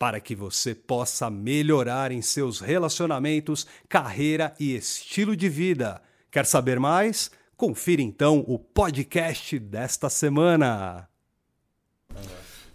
para que você possa melhorar em seus relacionamentos, carreira e estilo de vida. Quer saber mais? Confira então o podcast desta semana.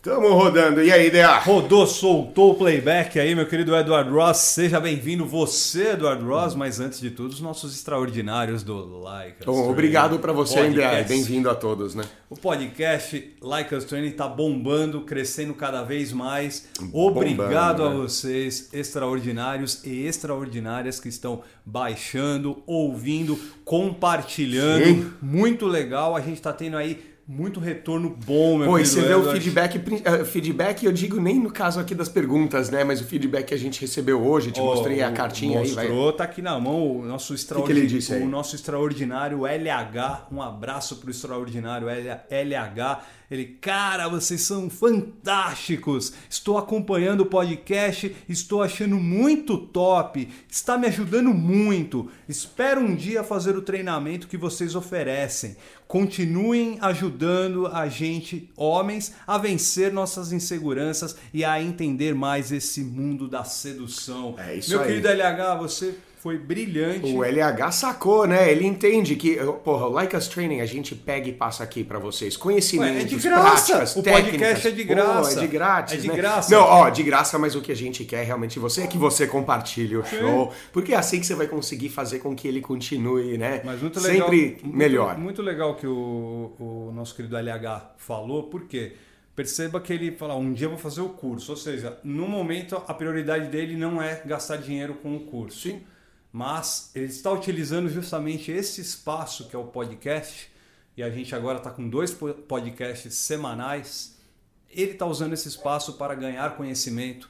Tamo rodando. E aí, DA? Rodou, soltou o playback aí, meu querido Edward Ross. Seja bem-vindo, você, Edward Ross, mas antes de tudo, os nossos extraordinários do Like Us Bom, obrigado para você, DA. Bem-vindo a todos, né? O podcast Like Us Training tá bombando, crescendo cada vez mais. Obrigado bombando, a né? vocês, extraordinários e extraordinárias que estão baixando, ouvindo, compartilhando. Sim. Muito legal. A gente tá tendo aí muito retorno bom, meu Pô, você vê o feedback, uh, feedback, eu digo nem no caso aqui das perguntas, né? Mas o feedback que a gente recebeu hoje, te oh, mostrei a cartinha mostrou, aí, Mostrou, tá aqui na mão o nosso extraordinário, o nosso extraordinário LH. Um abraço pro extraordinário LH ele, cara, vocês são fantásticos. Estou acompanhando o podcast, estou achando muito top. Está me ajudando muito. Espero um dia fazer o treinamento que vocês oferecem. Continuem ajudando a gente, homens, a vencer nossas inseguranças e a entender mais esse mundo da sedução. É isso Meu aí. querido LH, você foi brilhante. O LH sacou, né? Ele entende que, porra, o Like Us Training a gente pega e passa aqui para vocês. Conhecimentos, Ué, é de graça. práticas, o técnicas. podcast é de graça. Pô, é de grátis, É de né? graça. Não, ó, de graça, mas o que a gente quer realmente você é que você compartilhe o show, porque é assim que você vai conseguir fazer com que ele continue, né? Mas muito legal, Sempre melhor. Muito, muito legal que o, o nosso querido LH falou, porque perceba que ele fala, um dia eu vou fazer o curso, ou seja, no momento a prioridade dele não é gastar dinheiro com o curso. Sim mas ele está utilizando justamente esse espaço que é o podcast, e a gente agora está com dois podcasts semanais. Ele está usando esse espaço para ganhar conhecimento,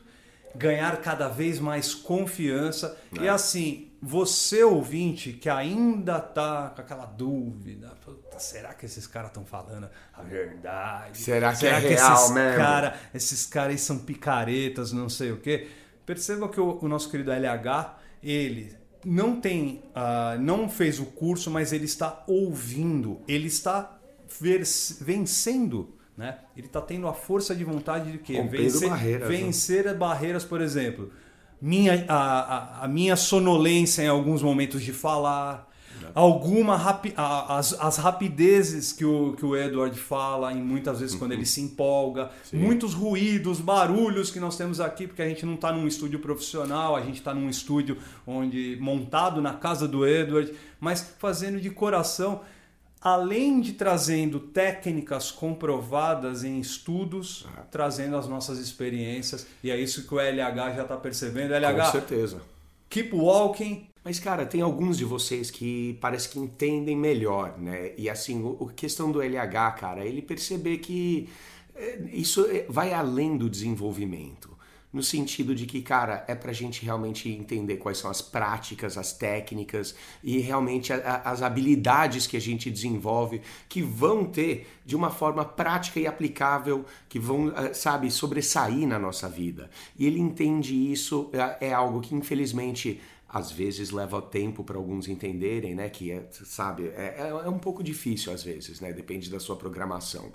ganhar cada vez mais confiança. É. E assim, você ouvinte que ainda está com aquela dúvida, será que esses caras estão falando a verdade? Será que será é que real esses mesmo? Cara, esses caras são picaretas, não sei o quê. Perceba que o, o nosso querido LH, ele não tem, uh, não fez o curso, mas ele está ouvindo, ele está vencendo, né? Ele está tendo a força de vontade de quê? Vencer barreiras, né? vencer né? barreiras, por exemplo, minha, a, a, a minha sonolência em alguns momentos de falar, alguma rapi as, as rapidezes que o, que o Edward fala, e muitas vezes quando ele uhum. se empolga, Sim. muitos ruídos, barulhos que nós temos aqui, porque a gente não está num estúdio profissional, a gente está num estúdio onde montado na casa do Edward, mas fazendo de coração além de trazendo técnicas comprovadas em estudos, ah. trazendo as nossas experiências, e é isso que o LH já está percebendo. LH, Com certeza. Keep walking, mas, cara, tem alguns de vocês que parece que entendem melhor, né? E assim, a questão do LH, cara, ele perceber que eh, isso eh, vai além do desenvolvimento. No sentido de que, cara, é pra gente realmente entender quais são as práticas, as técnicas e realmente a, a, as habilidades que a gente desenvolve que vão ter de uma forma prática e aplicável, que vão, eh, sabe, sobressair na nossa vida. E ele entende isso, é, é algo que infelizmente às vezes leva tempo para alguns entenderem, né? Que é, sabe, é, é, é um pouco difícil às vezes, né? Depende da sua programação.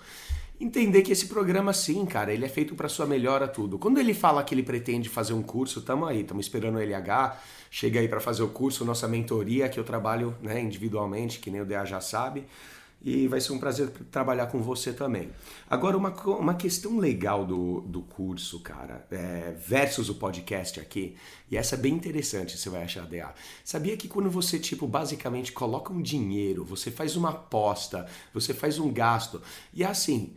Entender que esse programa, sim, cara, ele é feito para sua melhora tudo. Quando ele fala que ele pretende fazer um curso, tamo aí, estamos esperando o LH, chega aí para fazer o curso, nossa mentoria, que eu trabalho né, individualmente, que nem o DA já sabe e vai ser um prazer trabalhar com você também. Agora, uma, uma questão legal do, do curso, cara, é, versus o podcast aqui, e essa é bem interessante, você vai achar, DA. Sabia que quando você, tipo, basicamente coloca um dinheiro, você faz uma aposta, você faz um gasto, e assim,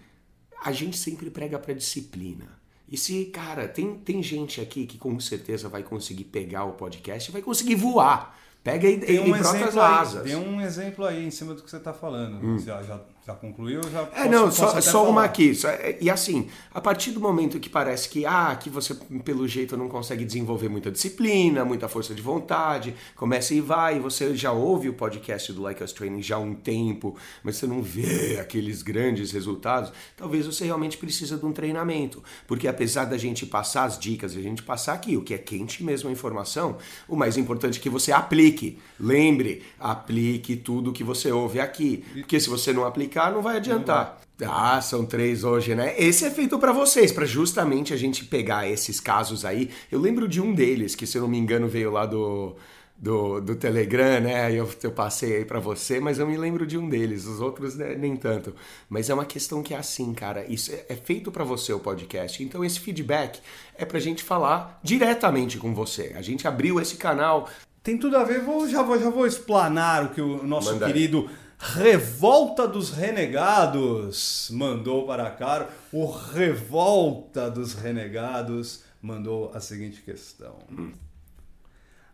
a gente sempre prega para disciplina. E se, cara, tem, tem gente aqui que com certeza vai conseguir pegar o podcast e vai conseguir voar Pega e, Tem e um, brota as exemplo aí, asas. tem um exemplo aí em cima do que você está falando. Já, já, já concluiu? Já É, posso- não, só, só falar. uma aqui. Só- e assim, a partir do momento que parece que, ah, que você, pelo jeito, não consegue desenvolver muita disciplina, muita força de vontade, começa e vai, e você já ouve o podcast do Like Us Training já há um tempo, mas você não vê aqueles grandes resultados, talvez você realmente precisa de um treinamento. Porque apesar da gente passar as dicas, a gente passar aqui, o que é quente mesmo a informação, o mais importante é que você aplique. Lembre, aplique tudo que você ouve aqui. Porque se você não aplicar, não vai adiantar. Ah, são três hoje, né? Esse é feito pra vocês, pra justamente a gente pegar esses casos aí. Eu lembro de um deles, que se eu não me engano veio lá do, do, do Telegram, né? Eu, eu passei aí pra você, mas eu me lembro de um deles. Os outros né, nem tanto. Mas é uma questão que é assim, cara. Isso é, é feito pra você o podcast. Então esse feedback é pra gente falar diretamente com você. A gente abriu esse canal. Tem tudo a ver, vou, já, vou, já vou explanar o que o nosso querido Revolta dos Renegados mandou para cá. O Revolta dos Renegados mandou a seguinte questão.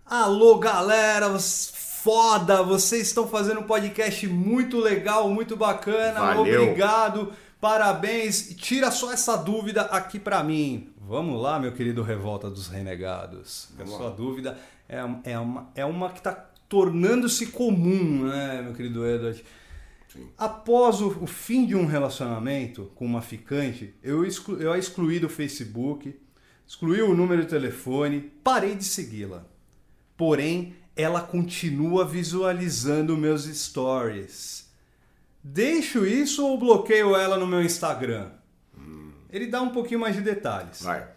Alô, galera, foda! Vocês estão fazendo um podcast muito legal, muito bacana. Valeu. Obrigado, parabéns. Tira só essa dúvida aqui pra mim. Vamos lá, meu querido Revolta dos Renegados. A sua dúvida é, é, uma, é uma que está tornando-se comum, né, meu querido Edward? Após o, o fim de um relacionamento com uma ficante, eu, exclu, eu a excluí do Facebook, excluí o número de telefone, parei de segui-la. Porém, ela continua visualizando meus stories. Deixo isso ou bloqueio ela no meu Instagram? Ele dá um pouquinho mais de detalhes. Vai.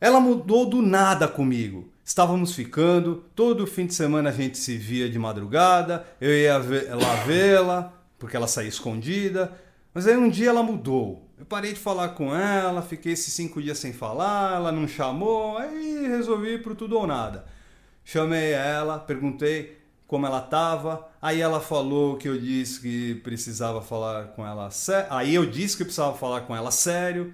Ela mudou do nada comigo. Estávamos ficando, todo fim de semana a gente se via de madrugada, eu ia lá vê-la, porque ela saía escondida. Mas aí um dia ela mudou. Eu parei de falar com ela, fiquei esses cinco dias sem falar, ela não chamou, aí resolvi ir pro tudo ou nada. Chamei ela, perguntei como ela estava, aí ela falou que eu disse que precisava falar com ela sério. Aí eu disse que precisava falar com ela sério.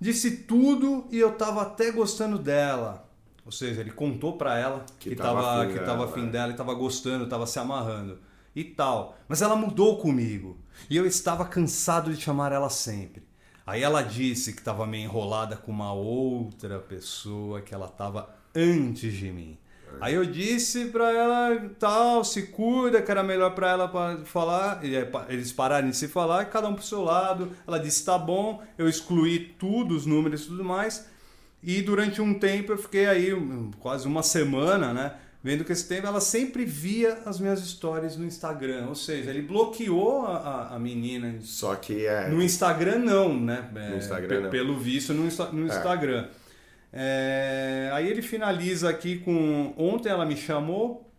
Disse tudo e eu tava até gostando dela. Ou seja, ele contou pra ela que, Que tava, tava afim que tava dela, afim é. dela e tava gostando, tava se amarrando e tal. Mas ela mudou comigo e eu estava cansado de chamar ela sempre. Aí ela disse que estava meio enrolada com uma outra pessoa que ela tava antes de mim. Aí eu disse pra ela, tal, se cuida, que era melhor pra ela pa- falar, e, é, eles pararem de se falar, cada um pro seu lado. Ela disse, tá bom, eu excluí tudo, os números e tudo mais. E durante um tempo eu fiquei aí, quase uma semana, né? Vendo que esse tempo ela sempre via as minhas stories no Instagram. Ou seja, ele bloqueou a, a- menina. Só que é. No Instagram não, né? É, No Instagram, não. Pelo visto no, no Instagram. É, aí ele finaliza aqui com. Ontem ela me chamou,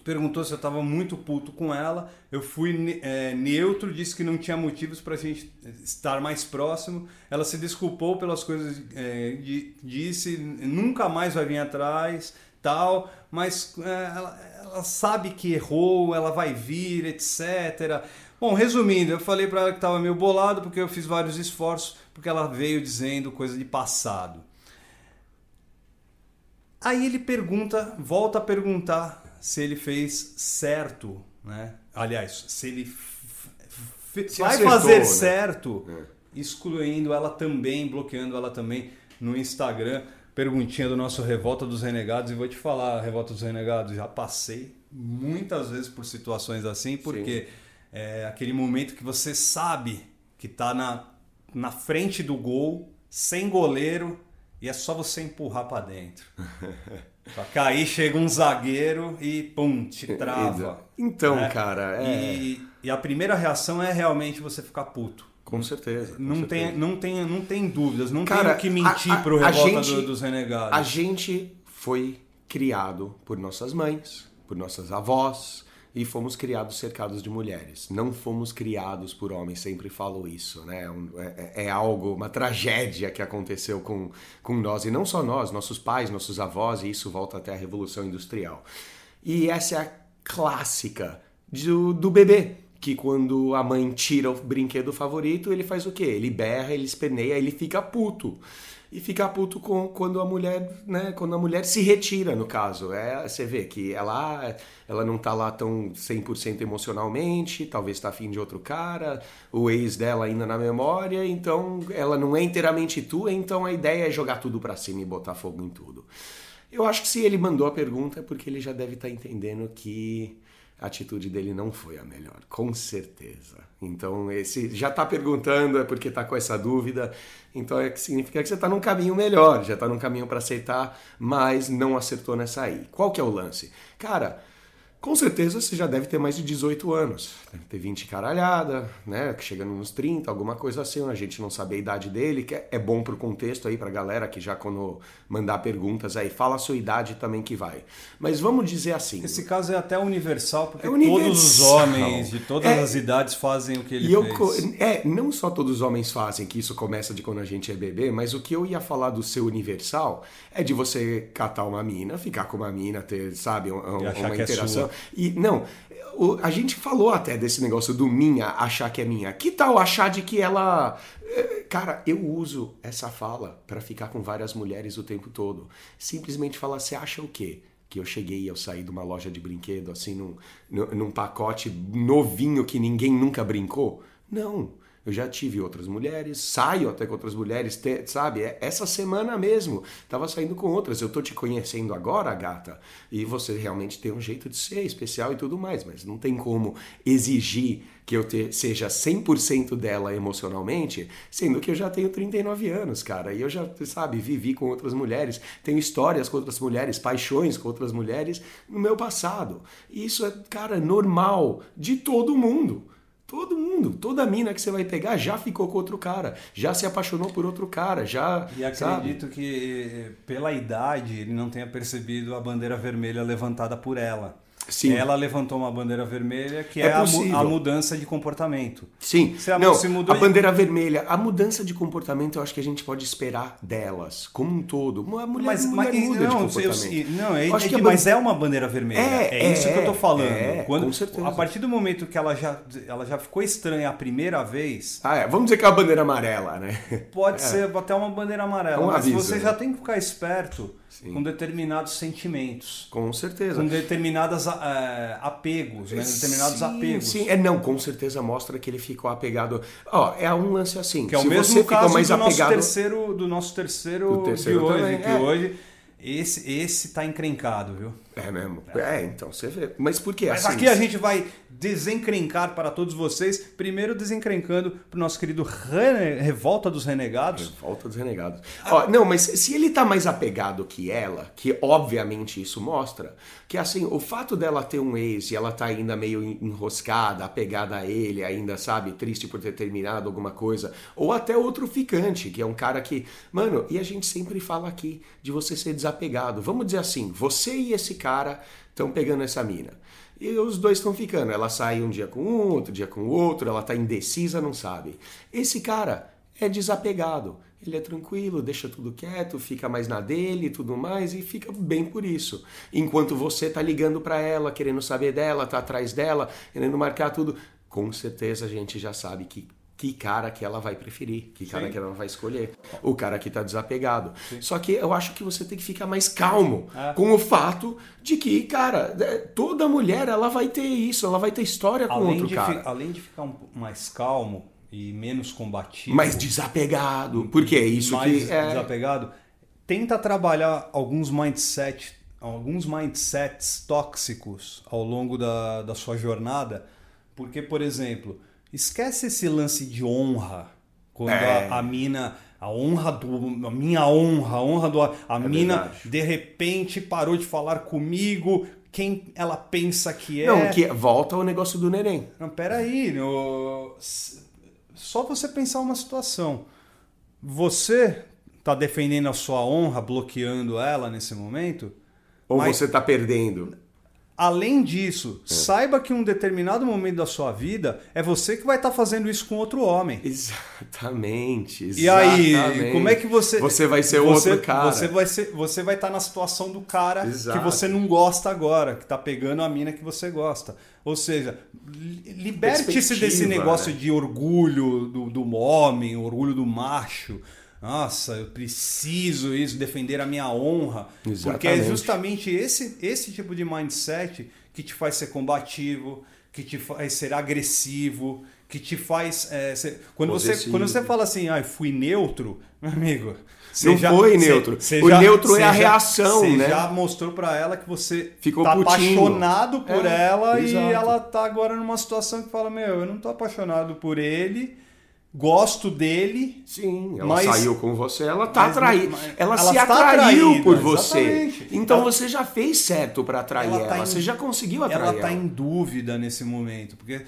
perguntou se eu estava muito puto com ela. Eu fui é, neutro, disse que não tinha motivos para a gente estar mais próximo. Ela se desculpou pelas coisas, é, di- disse nunca mais vai vir atrás, tal. Mas é, ela, ela sabe que errou, ela vai vir, etc. Bom, resumindo, eu falei para ela que estava meio bolado porque eu fiz vários esforços, porque ela veio dizendo coisa de passado. Aí ele pergunta, volta a perguntar se ele fez certo, né? Aliás, se ele Se vai acertou, fazer né? certo, É. excluindo ela também, bloqueando ela também no Instagram. Perguntinha do nosso Revolta dos Renegados. E vou te falar, Revolta dos Renegados, já passei muitas vezes por situações assim, porque é aquele momento que você sabe que tá na, na frente do gol, sem goleiro, e é só você empurrar para dentro. Só que aí chega um zagueiro e pum, te trava. Então, né? cara, é. E, e a primeira reação é realmente você ficar puto. Com certeza. com Não tem, certeza. não, tem, não tem dúvidas, não Cara, tem o que mentir a- a- pro revolta gente- do- dos renegados. A gente foi criado por nossas mães, por nossas avós e fomos criados cercados de mulheres. Não fomos criados por homens, sempre falo isso, né? Um- É, é algo, uma tragédia que aconteceu com, com nós, e não só nós, nossos pais, nossos avós, e isso volta até a Revolução Industrial. E essa é a clássica do, do bebê. Que quando a mãe tira o brinquedo favorito, ele faz o quê? Ele berra, ele esperneia, ele fica puto. E ficar puto com quando a mulher, né, quando a mulher se retira, no caso. É, você vê que ela ela não tá lá tão 100% emocionalmente, talvez tá afim de outro cara, o ex dela ainda na memória, então ela não é inteiramente tua, então a ideia é jogar tudo para cima e botar fogo em tudo. Eu acho que se ele mandou a pergunta é porque ele já deve estar tá entendendo que a atitude dele não foi a melhor, com certeza. Então, esse já está perguntando é porque está com essa dúvida, então é que significa que você está num caminho melhor, já está num caminho para aceitar, mas não acertou nessa aí. Qual que é o lance? Cara, com certeza você já deve ter mais de 18 anos. Deve ter 20 caralhada, né? Chegando nos 30, alguma coisa assim. A gente não sabe a idade dele, que é bom pro contexto aí pra galera que já quando mandar perguntas aí, fala a sua idade também que vai. Mas vamos dizer assim. Esse caso é até universal, porque é universal. todos os homens de todas é, as idades fazem o que ele eu, fez. É, não só todos os homens fazem, que isso começa de quando a gente é bebê, mas o que eu ia falar do seu universal é de você catar uma mina, ficar com uma mina, ter, sabe, uma, uma é interação. É e não, a gente falou até desse negócio do minha achar que é minha. Que tal achar de que ela. Eh, cara, eu uso essa fala para ficar com várias mulheres o tempo todo. Simplesmente falar, você acha o quê? Que eu cheguei, eu saí de uma loja de brinquedo, assim, num, num pacote novinho que ninguém nunca brincou? Não. Eu já tive outras mulheres, saio até com outras mulheres, te, sabe? É, essa semana mesmo, tava saindo com outras. Eu tô te conhecendo agora, gata, e você realmente tem um jeito de ser especial e tudo mais, mas não tem como exigir que eu te, seja 100% dela emocionalmente, sendo que eu já tenho 39 anos, cara, e eu já, sabe, vivi com outras mulheres, tenho histórias com outras mulheres, paixões com outras mulheres no meu passado. E isso é, cara, normal de todo mundo. Todo mundo, toda mina que você vai pegar já ficou com outro cara, já se apaixonou por outro cara, já. E acredito sabe? que pela idade ele não tenha percebido a bandeira vermelha levantada por ela. Sim. Ela levantou uma bandeira vermelha que é, é a, a, mudança de comportamento. Sim. Se a, não, se mudou a de... bandeira vermelha, a mudança de comportamento eu acho que a gente pode esperar delas, como um todo. Uma mulher, mas, mulher mas, muda não, de comportamento. Eu, não, é, é que, mas é uma bandeira vermelha. É, é isso que eu tô falando. É, Quando, com certeza. A partir do momento que ela já, ela já ficou estranha a primeira vez... Ah, é. Vamos dizer que é a bandeira amarela, né? Pode é. ser até uma bandeira amarela. Um mas aviso, você né? já tem que ficar esperto Sim. com determinados sentimentos. Com certeza. Com determinadas uh, apegos, né? determinados sim, apegos. Sim, é não, com certeza mostra que ele ficou apegado. Ó, é um lance assim. Que é o mesmo caso mais do, apegado... nosso terceiro, do nosso terceiro, do terceiro de hoje, também, que é. hoje esse, esse tá encrencado, viu? É mesmo. É, então você vê. Mas por que Mas assim? aqui a gente vai desencrencar para todos vocês. Primeiro desencrencando pro nosso querido Rene... Revolta dos Renegados. Revolta dos Renegados. Ó, não, mas se ele tá mais apegado que ela, que obviamente isso mostra, que assim, o fato dela ter um ex e ela tá ainda meio enroscada, apegada a ele, ainda, sabe, triste por ter terminado alguma coisa, ou até outro ficante, que é um cara que, mano, e a gente sempre fala aqui de você ser desapegado. Vamos dizer assim, você e esse cara estão pegando essa mina. E os dois estão ficando. Ela sai um dia com um, outro dia com o outro, ela está indecisa, não sabe. Esse cara é desapegado. Ele é tranquilo, deixa tudo quieto, fica mais na dele e tudo mais e fica bem por isso. Enquanto você tá ligando para ela, querendo saber dela, tá atrás dela, querendo marcar tudo, com certeza a gente já sabe que que cara que ela vai preferir, que cara Sim. que ela vai escolher. O cara que está desapegado. Sim. Só que eu acho que você tem que ficar mais calmo é. com o fato de que, cara, é, toda mulher ela vai ter isso, ela vai ter história com além outro cara. além de ficar um, mais calmo e menos combativo. Mais desapegado. Porque é isso mais que. É... desapegado. Tenta trabalhar alguns mindset, alguns mindsets tóxicos ao longo da, da sua jornada. Porque, por exemplo Esquece esse lance de honra. Quando é. a, a, mina. A honra do. A minha honra, a honra do. A é mina verdade. de repente parou de falar comigo. Quem ela pensa que é. Não, que volta ao negócio do neném. Não, peraí. No... Só você pensar uma situação. Você tá defendendo a sua honra, bloqueando ela nesse momento? Ou mas... você tá perdendo? Além disso, é. saiba que em um determinado momento da sua vida é você que vai estar tá fazendo isso com outro homem. Exatamente, exatamente. E aí, como é que você Você vai ser você, outro cara. Você vai ser, você vai estar tá na situação do cara Exato. que você não gosta agora, que está pegando a mina que você gosta. Ou seja, liberte-se desse negócio né? de orgulho do, do homem, orgulho do macho nossa, eu preciso isso, defender a minha honra. Exatamente. Porque é justamente esse, esse tipo de mindset que te faz ser combativo, que te faz ser agressivo, que te faz. É, ser... quando, você, quando você fala assim, ah, fui neutro, meu amigo. Você não já, foi neutro. Você, o já, neutro é a reação, você né? Você já mostrou para ela que você Ficou tá apaixonado por é, ela exato. e ela tá agora numa situação que fala: Meu, eu não tô apaixonado por ele gosto dele. Sim, ela mas, saiu com você, ela tá atraída. Ela, ela, se tá atraiu por você. Exatamente. Então ela, você já fez certo para atrair ela, tá ela. Em, você já conseguiu atrair ela. Ela tá em dúvida nesse momento, porque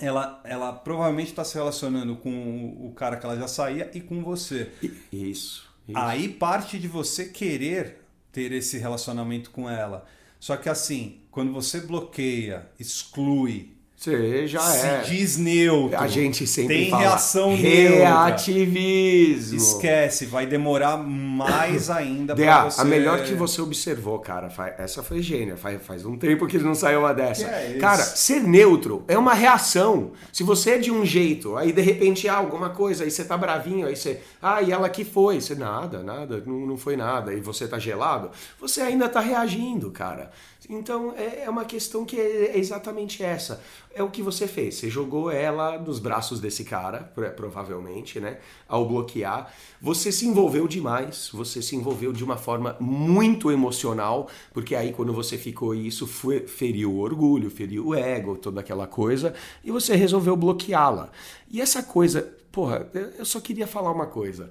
ela, ela provavelmente está se relacionando com o cara que ela já saía e com você. Isso, isso. Aí parte de você querer ter esse relacionamento com ela. Só que assim, quando você bloqueia, exclui, você já se é. diz neutro. A gente sempre tem fala reação reativismo. Neutra. Esquece, vai demorar mais ainda para você. A melhor que você observou, cara, essa foi gênia. Faz, faz um tempo que não saiu uma dessa. É cara, ser neutro é uma reação. Se você é de um jeito, aí de repente há ah, alguma coisa, aí você tá bravinho, aí você, ah, e ela que foi? Você nada, nada, não, não foi nada, e você tá gelado, você ainda tá reagindo, cara. Então é, é uma questão que é exatamente essa. É o que você fez. Você jogou ela nos braços desse cara, provavelmente, né? Ao bloquear. Você se envolveu demais. Você se envolveu de uma forma muito emocional, porque aí quando você ficou isso, foi, feriu o orgulho, feriu o ego, toda aquela coisa, e você resolveu bloqueá-la. E essa coisa, porra, eu só queria falar uma coisa.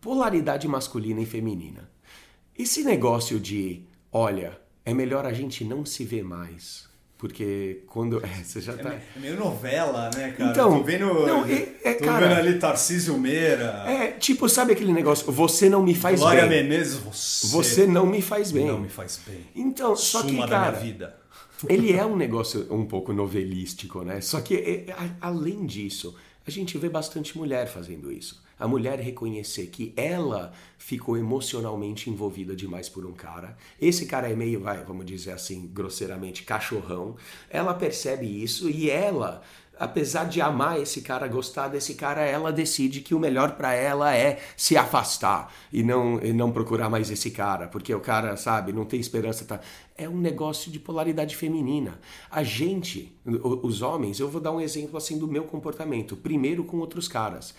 Polaridade masculina e feminina. Esse negócio de, olha, é melhor a gente não se ver mais. Porque quando. É, você já é tá. É meio novela, né, cara? Então. Tô vendo, não, é, é, tô cara, vendo ali Tarcísio Meira. É, tipo, sabe aquele negócio? Você não me faz Glória bem. Glória Menezes, você. Você não me faz bem. Não me faz bem. Então, só Suma que. Cara, vida. Ele é um negócio um pouco novelístico, né? Só que, é, além disso, a gente vê bastante mulher fazendo isso. A mulher reconhecer que ela ficou emocionalmente envolvida demais por um cara. Esse cara é meio, vai, vamos dizer assim, grosseiramente, cachorrão. Ela percebe isso e ela apesar de amar esse cara, gostar desse cara, ela decide que o melhor para ela é se afastar e não, e não procurar mais esse cara, porque o cara, sabe, não tem esperança. Tá... É um negócio de polaridade feminina. A gente, os homens, eu vou dar um exemplo assim do meu comportamento. Primeiro com outros caras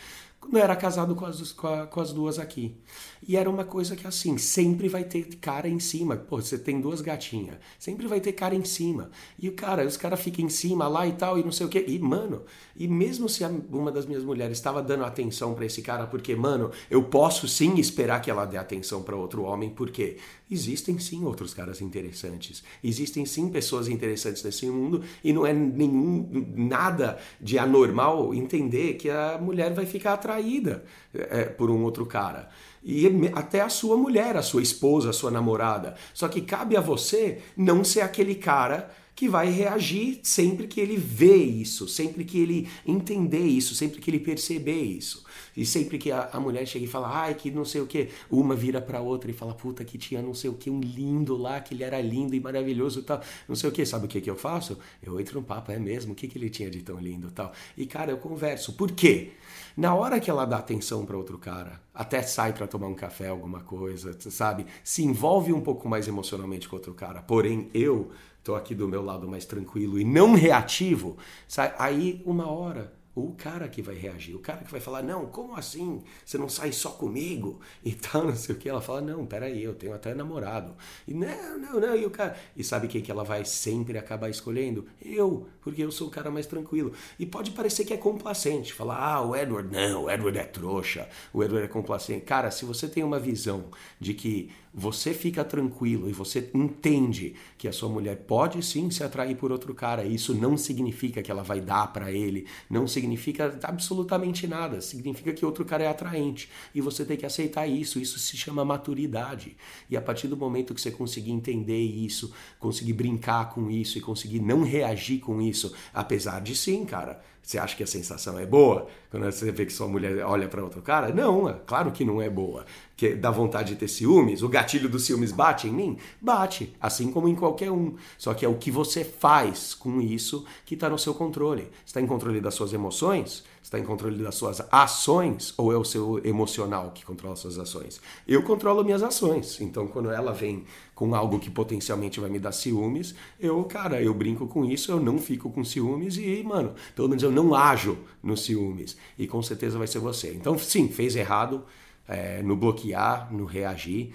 não era casado com as, com, a, com, as duas aqui. E era uma coisa que assim, sempre vai ter cara em cima. Pô, você tem duas gatinhas, sempre vai ter cara em cima. E o cara, os caras ficam em cima lá e tal, e não sei o quê. E, mano, e mesmo se uma das minhas mulheres estava dando atenção para esse cara, porque, mano, eu posso sim esperar que ela dê atenção para outro homem, porque existem sim outros caras interessantes. Existem sim pessoas interessantes nesse mundo, e não é nenhum nada de anormal entender que a mulher vai ficar atraída é, por um outro cara. E até a sua mulher, a sua esposa, a sua namorada. Só que cabe a você não ser aquele cara que vai reagir sempre que ele vê isso, sempre que ele entender isso, sempre que ele perceber isso. E sempre que a, a mulher chega e fala, ai, que não sei o que, uma vira pra outra e fala, puta, que tinha não sei o que, um lindo lá, que ele era lindo e maravilhoso e tal, não sei o que, sabe o que que eu faço? Eu entro no papo, é mesmo, o que que ele tinha de tão lindo e tal. E cara, eu converso. Por quê? Na hora que ela dá atenção para outro cara, até sai para tomar um café, alguma coisa, sabe? Se envolve um pouco mais emocionalmente com outro cara. Porém, eu tô aqui do meu lado mais tranquilo e não reativo, sai, aí uma hora o cara que vai reagir, o cara que vai falar, não, como assim? Você não sai só comigo? E tal, não sei o que. Ela fala, não, peraí, eu tenho até namorado. E não, não, não, e o cara. E sabe quem que ela vai sempre acabar escolhendo? Eu, porque eu sou o cara mais tranquilo. E pode parecer que é complacente, falar, ah, o Edward, não, o Edward é trouxa, o Edward é complacente. Cara, se você tem uma visão de que você fica tranquilo e você entende que a sua mulher pode sim se atrair por outro cara, isso não significa que ela vai dar para ele, não significa absolutamente nada, significa que outro cara é atraente e você tem que aceitar isso, isso se chama maturidade. E a partir do momento que você conseguir entender isso, conseguir brincar com isso e conseguir não reagir com isso, apesar de sim, cara, você acha que a sensação é boa quando você vê que sua mulher olha para outro cara? Não, é claro que não é boa. Que dá vontade de ter ciúmes, o gatilho dos ciúmes bate em mim? Bate, assim como em qualquer um. Só que é o que você faz com isso que está no seu controle. Está em controle das suas emoções? está em controle das suas ações ou é o seu emocional que controla as suas ações? Eu controlo minhas ações. Então, quando ela vem com algo que potencialmente vai me dar ciúmes, eu, cara, eu brinco com isso, eu não fico com ciúmes e, mano, pelo menos eu não ajo nos ciúmes. E com certeza vai ser você. Então, sim, fez errado é, no bloquear, no reagir.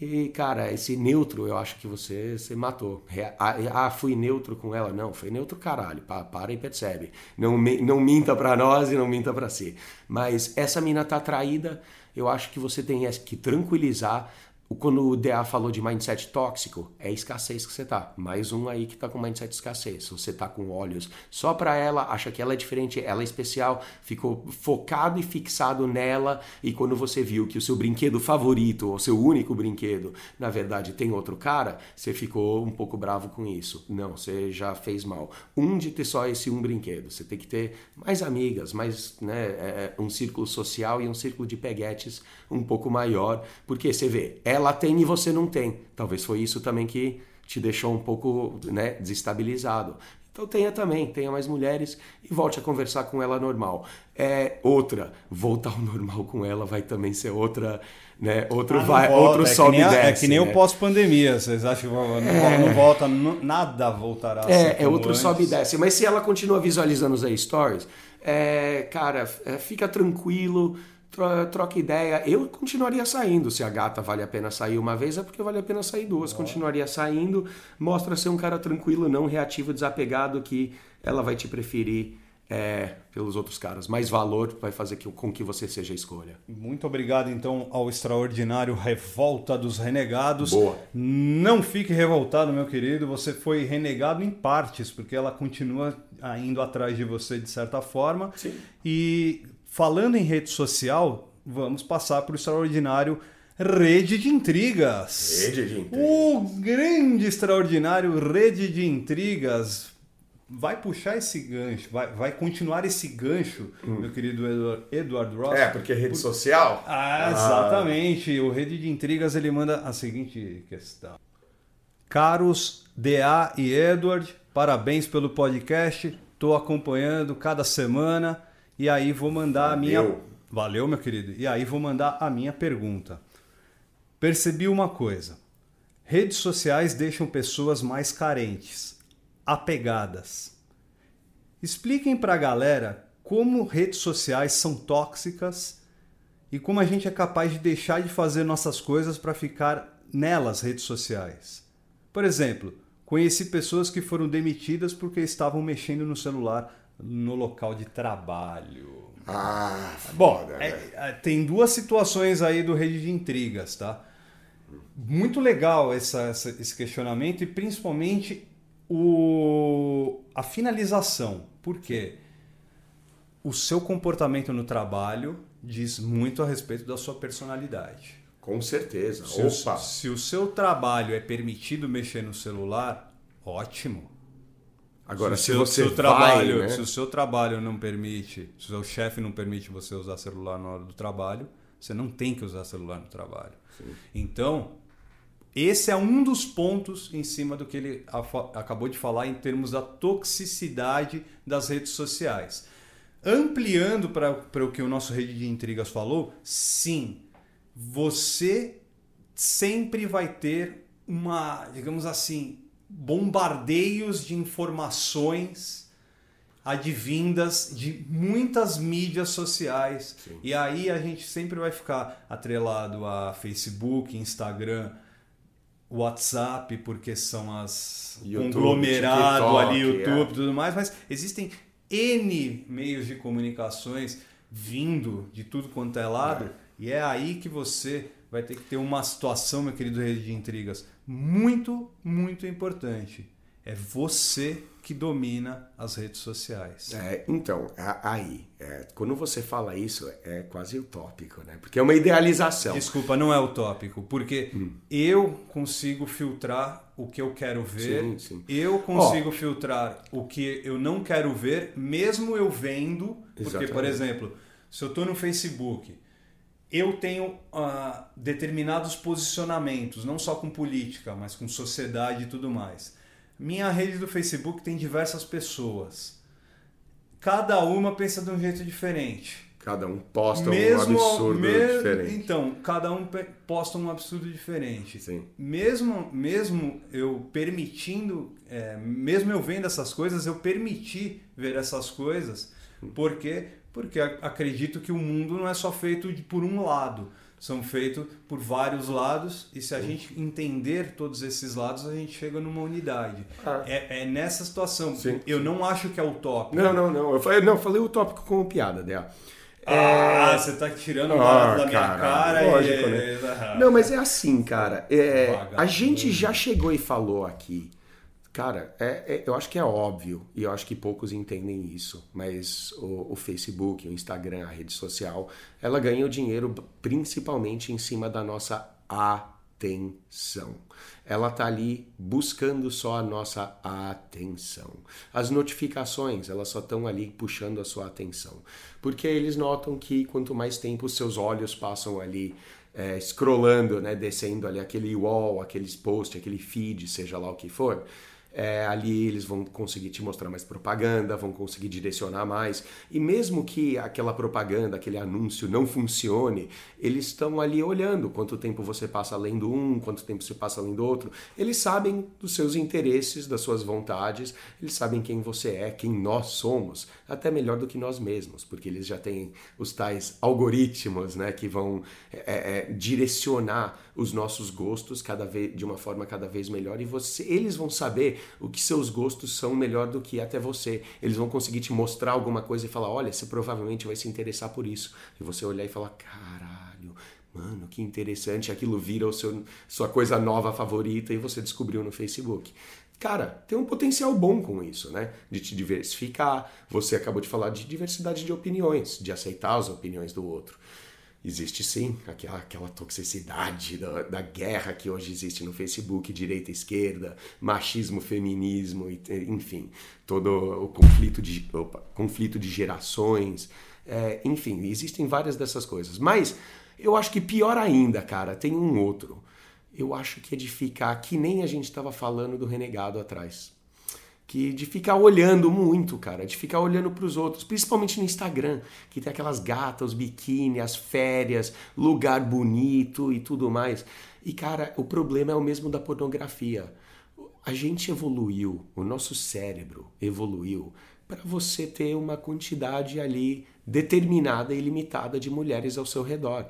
E, cara, esse neutro, eu acho que você, você matou. Ah, fui neutro com ela. Não, foi neutro caralho. Para e percebe. Não, não minta para nós e não minta para si. Mas essa mina tá traída, eu acho que você tem que tranquilizar quando o DA falou de mindset tóxico, é escassez que você tá. Mais um aí que tá com mindset de escassez. Você tá com olhos só para ela, acha que ela é diferente, ela é especial, ficou focado e fixado nela, e quando você viu que o seu brinquedo favorito, ou seu único brinquedo, na verdade tem outro cara, você ficou um pouco bravo com isso. Não, você já fez mal. Um de ter só esse um brinquedo. Você tem que ter mais amigas, mais né, é, é um círculo social e um círculo de peguetes um pouco maior, porque você vê, ela ela tem e você não tem. Talvez foi isso também que te deixou um pouco né, desestabilizado. Então tenha também, tenha mais mulheres e volte a conversar com ela normal. É outra, voltar ao normal com ela vai também ser outra, né? Outro ah, vai, volta, outro é sobe e desce. É que nem né? o pós-pandemia, vocês acham que não, é... não volta, nada voltará. É, é outro antes. sobe e desce. Mas se ela continua visualizando os stories, é, cara, é, fica tranquilo troca ideia. Eu continuaria saindo. Se a gata vale a pena sair uma vez, é porque vale a pena sair duas. Continuaria saindo. Mostra ser um cara tranquilo, não reativo, desapegado, que ela vai te preferir é, pelos outros caras. Mais valor vai fazer que, com que você seja a escolha. Muito obrigado, então, ao extraordinário Revolta dos Renegados. Boa. Não fique revoltado, meu querido. Você foi renegado em partes, porque ela continua indo atrás de você de certa forma. Sim. E Falando em rede social, vamos passar para o extraordinário Rede de Intrigas. Rede de Intrigas. O grande, extraordinário Rede de Intrigas. Vai puxar esse gancho, vai, vai continuar esse gancho, hum. meu querido Edward, Edward Ross. É, porque é rede por... social. Ah, exatamente. Ah. O Rede de Intrigas ele manda a seguinte questão. Caros DA e Edward, parabéns pelo podcast. Estou acompanhando cada semana e aí vou mandar Valeu. a minha. Valeu, meu querido. E aí vou mandar a minha pergunta. Percebi uma coisa. Redes sociais deixam pessoas mais carentes, apegadas. Expliquem para a galera como redes sociais são tóxicas e como a gente é capaz de deixar de fazer nossas coisas para ficar nelas redes sociais. Por exemplo, conheci pessoas que foram demitidas porque estavam mexendo no celular no local de trabalho. Ah, bom, é, é, tem duas situações aí do Rede de Intrigas, tá? Muito legal essa, essa, esse questionamento e principalmente o, a finalização. Por quê? O seu comportamento no trabalho diz muito a respeito da sua personalidade. Com certeza. Se, Opa. O, se o seu trabalho é permitido mexer no celular, ótimo. Agora, se, se você seu trabalho, vai, né? se o seu trabalho não permite, se o seu chefe não permite você usar celular na hora do trabalho, você não tem que usar celular no trabalho. Sim. Então, esse é um dos pontos em cima do que ele acabou de falar em termos da toxicidade das redes sociais. Ampliando para o que o nosso rede de intrigas falou, sim, você sempre vai ter uma, digamos assim, bombardeios de informações advindas de muitas mídias sociais. Sim. E aí a gente sempre vai ficar atrelado a Facebook, Instagram, WhatsApp, porque são as YouTube, conglomerado TikTok, ali, YouTube e é. tudo mais, mas existem N meios de comunicações vindo de tudo quanto é lado, É. e é aí que você vai ter que ter uma situação, meu querido rede de intrigas, muito, muito importante. É você que domina as redes sociais. É, então, aí, é, quando você fala isso, é quase utópico, né? Porque é uma idealização. Desculpa, não é utópico, porque hum. eu consigo filtrar o que eu quero ver, sim, sim. eu consigo oh. filtrar o que eu não quero ver, mesmo eu vendo. Porque, Exatamente. por exemplo, se eu estou no Facebook eu tenho uh, determinados posicionamentos, não só com política, mas com sociedade e tudo mais. Minha rede do Facebook tem diversas pessoas. cada uma pensa de um jeito diferente. Cada um posta mesmo, um absurdo diferente. Então, cada um posta um absurdo diferente. Sim. Mesmo, mesmo eu permitindo, é, mesmo eu vendo essas coisas, eu permiti ver essas coisas. Por quê? Porque acredito que o mundo não é só feito de, por um lado. São feitos por vários lados e se a gente entender todos esses lados a gente chega numa unidade. Ah. é, é, nessa situação. Sim. eu não acho que é utópico. Não não não. Eu falei, não, eu falei utópico como piada Dea. Ah, é... você tá tirando ah, da minha cara, cara lógico, e... né? não mas é assim cara. É, a gente já chegou e falou aqui Cara, é, é, eu acho que é óbvio e eu acho que poucos entendem isso, mas o, o, Facebook, o Instagram, a rede social, ela ganha o dinheiro principalmente em cima da nossa atenção. Ela tá ali buscando só a nossa atenção. As notificações, elas só estão ali puxando a sua atenção, porque eles notam que quanto mais tempo seus olhos passam ali é, scrollando, né, descendo ali aquele wall, aqueles posts, aquele feed, seja lá o que for, é, ali eles vão conseguir te mostrar mais propaganda, vão conseguir direcionar mais. E mesmo que aquela propaganda, aquele anúncio não funcione, eles estão ali olhando quanto tempo você passa lendo um, quanto tempo você passa lendo outro. Eles sabem dos seus interesses, das suas vontades, eles sabem quem você é, quem nós somos, até melhor do que nós mesmos, porque eles já têm os tais algoritmos né, que vão é, é, direcionar os nossos gostos cada vez, de uma forma cada vez melhor e você, eles vão saber o que seus gostos são melhor do que até você. Eles vão conseguir te mostrar alguma coisa e falar: olha, você provavelmente vai se interessar por isso. E você olhar e falar: caralho, mano, que interessante. Aquilo vira o seu, sua coisa nova favorita e você descobriu no Facebook. Cara, tem um potencial bom com isso, né? De te diversificar. Você acabou de falar de diversidade de opiniões, de aceitar as opiniões do outro existe sim aquela, aquela toxicidade da, da, guerra que hoje existe no Facebook, direita esquerda, machismo, feminismo, enfim, todo o conflito de, opa, conflito de gerações, é, enfim, existem várias dessas coisas. Mas eu acho que pior ainda, cara, tem um outro. Eu acho que é de ficar que nem a gente estava falando do renegado atrás que de ficar olhando muito, cara, de ficar olhando para os outros, principalmente no Instagram, que tem aquelas gatas, biquíni, as férias, lugar bonito e tudo mais. E cara, o problema é o mesmo da pornografia. A gente evoluiu, o nosso cérebro evoluiu para você ter uma quantidade ali determinada e limitada de mulheres ao seu redor.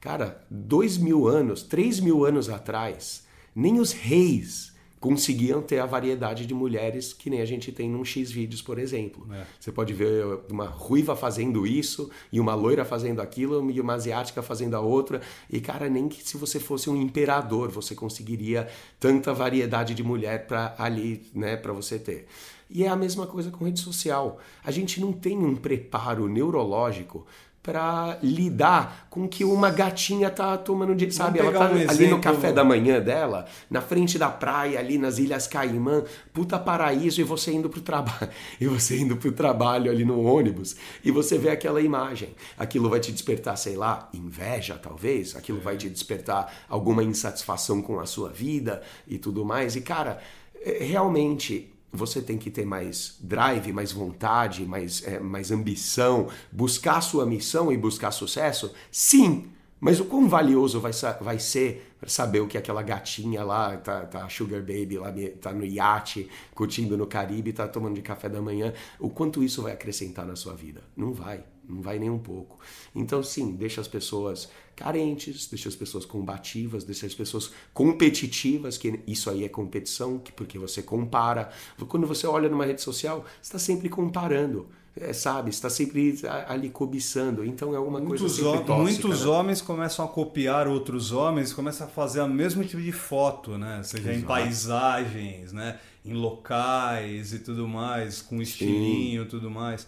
Cara, dois mil anos, três mil anos atrás, nem os reis conseguiam ter a variedade de mulheres que nem a gente tem num X vídeos, por exemplo. É. Você pode ver uma ruiva fazendo isso, e uma loira fazendo aquilo, e uma asiática fazendo a outra. E, cara, nem que se você fosse um imperador, você conseguiria tanta variedade de mulher para ali, né, para você ter. E é a mesma coisa com rede social. A gente não tem um preparo neurológico para lidar com que uma gatinha tá tomando de, sabe, ela tá um ali no café da manhã dela, na frente da praia ali nas Ilhas Caimã, puta paraíso e você indo pro trabalho, e você indo pro trabalho ali no ônibus, e você vê aquela imagem. Aquilo vai te despertar, sei lá, inveja talvez, aquilo vai te despertar alguma insatisfação com a sua vida e tudo mais. E cara, é, realmente você tem que ter mais drive, mais vontade, mais, é, mais ambição, buscar sua missão e buscar sucesso? Sim, mas o quão valioso vai, vai ser saber o que aquela gatinha lá, tá, tá Sugar Baby lá, tá no iate, curtindo no Caribe, tá tomando de café da manhã, o quanto isso vai acrescentar na sua vida? Não vai, não vai nem um pouco. Então, sim, deixa as pessoas carentes, deixa as pessoas combativas, deixa as pessoas competitivas, que isso aí é competição, porque você compara. Quando você olha numa rede social, está sempre comparando. É, sabe, está sempre ali cobiçando. Então é uma muitos coisa sempre tóxica, Muitos né? homens começam a copiar outros homens, começam a fazer o mesmo tipo de foto, né? Seja Exato. em paisagens, né? Em locais e tudo mais, com estilinho e tudo mais.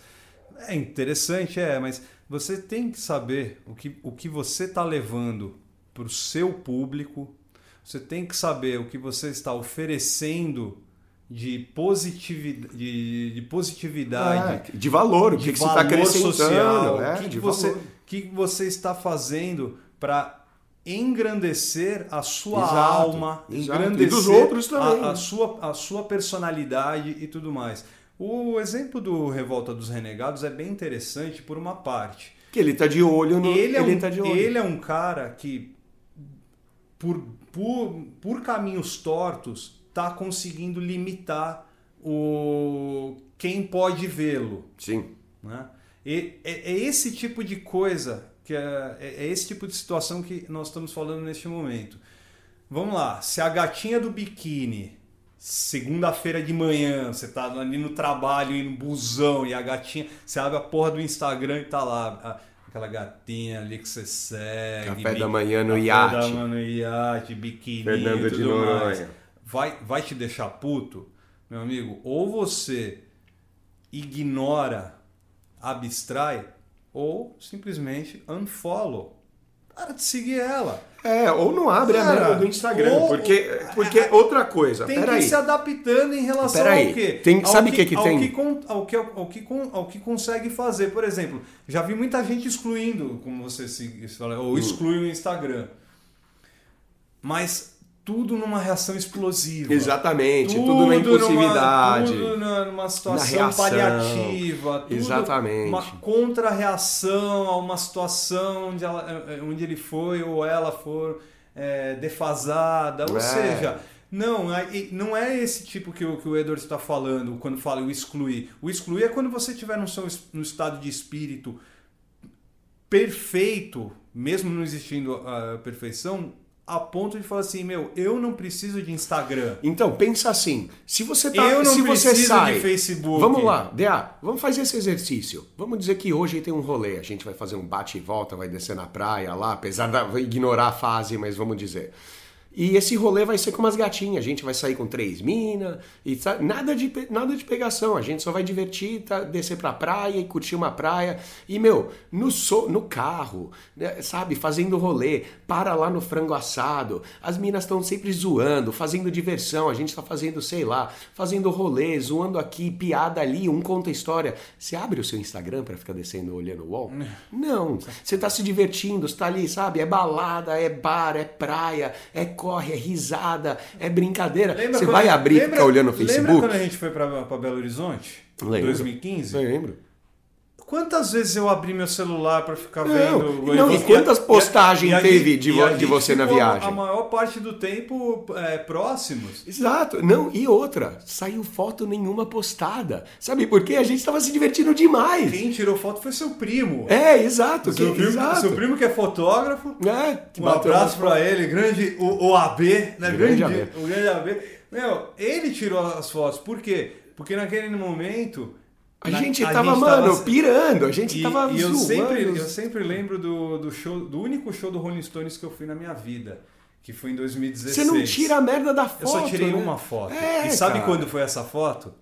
É interessante, é, mas você tem que saber o que, o que você está levando para o seu público, você tem que saber o que você está oferecendo de positividade, de, de positividade, é, de valor, o que, que você está acrescentando, social, é, o que, que você, que você está fazendo para engrandecer a sua exato, alma, exato. engrandecer e dos outros também. A, a, sua, a sua personalidade e tudo mais. O exemplo do Revolta dos Renegados é bem interessante por uma parte. Que ele tá de olho no. Ele é, ele um, tá de olho. ele é um cara que, por, por, por caminhos tortos, tá conseguindo limitar o quem pode vê-lo. Sim. Né? E, é, é esse tipo de coisa, que é, é- é esse tipo de situação que nós estamos falando neste momento. Vamos lá, se a gatinha do biquíni, segunda-feira de manhã, você tá ali no trabalho, e no busão, e a gatinha, você abre a porra do Instagram e tá lá, aquela gatinha ali que você segue. Café da manhã no café iate. da manhã no iate, biquíni Fernando de Noronha. mais. Vai, vai te deixar puto? Meu amigo, ou você ignora, abstrai, ou simplesmente unfollow. Para de seguir ela. É, ou não abre a Cara, merda do Instagram. ou- porque, porque outra coisa. Tem que Peraí. ir se adaptando em relação Peraí, ao quê? tem- Ao sabe o que que ao tem? Que ao, que, ao, que ao que consegue fazer. Por exemplo, já vi muita gente excluindo, como você se, se fala, Hum. ou exclui o Instagram. Mas tudo numa reação explosiva. Exatamente, tudo, na impulsividade. Numa, tudo numa situação reação. paliativa. Tudo Exatamente. Uma contra-reação a uma situação onde, ela- eh, onde ele foi ou ela for eh, defasada. Ou É. seja, não, aí- não é esse tipo que o, que o Edward está falando quando fala o excluir. O excluir é quando você estiver no, seu, no estado de espírito perfeito, mesmo não existindo a perfeição, a ponto de falar assim, meu, eu não preciso de Instagram. Então, pensa assim. Se você tá. Eu não se você preciso sai, de Facebook. Vamos lá, DA, vamos fazer esse exercício. Vamos dizer que hoje tem um rolê. A gente vai fazer um bate e volta, vai descer na praia lá, apesar de ignorar a fase, mas vamos dizer. E esse rolê vai ser com umas gatinhas. A gente vai sair com três minas e nada de, nada de pegação. A gente só vai divertir, tá, descer pra praia e curtir uma praia. E, meu, no, so, no carro, né, sabe, fazendo rolê, para lá no frango assado. As minas estão sempre zoando, fazendo diversão. A gente tá fazendo, sei lá, fazendo rolê, zoando aqui, piada ali, um conta história. Você abre o seu Instagram pra ficar descendo olhando o wall? Não. Você tá se divertindo, você tá ali, sabe? É balada, é bar, é praia, é corre, é risada, é brincadeira. Lembra Você vai abrir e lembra- ficar olhando o Lembra Facebook? quando a gente foi pra Belo Horizonte? Lembro. 2015? Lembro. Quantas vezes eu abri meu celular pra ficar Não, vendo... não, e quantas postagens a teve gente- de e a de você na viagem? A maior parte do tempo é, próximos. Exato. Não, e outra, saiu foto nenhuma postada. Sabe por quê? A gente tava se divertindo demais. Quem tirou foto foi seu primo. É, exato. seu, que- primo exato. seu primo que é fotógrafo. É, Um abraço pra ele, grande o, o AB, né? Grande Grande, AB. O grande AB. Meu, ele tirou as fotos. Por quê? Porque naquele momento. A na- gente tava, mano, pirando. A gente E, tava e eu, zoando. sempre, eu sempre lembro do, do show, do único show do Rolling Stones que eu fui na minha vida, que foi em 2016. Você não tira a merda da foto. Eu só tirei né? uma foto. É, e sabe cara. quando foi essa foto?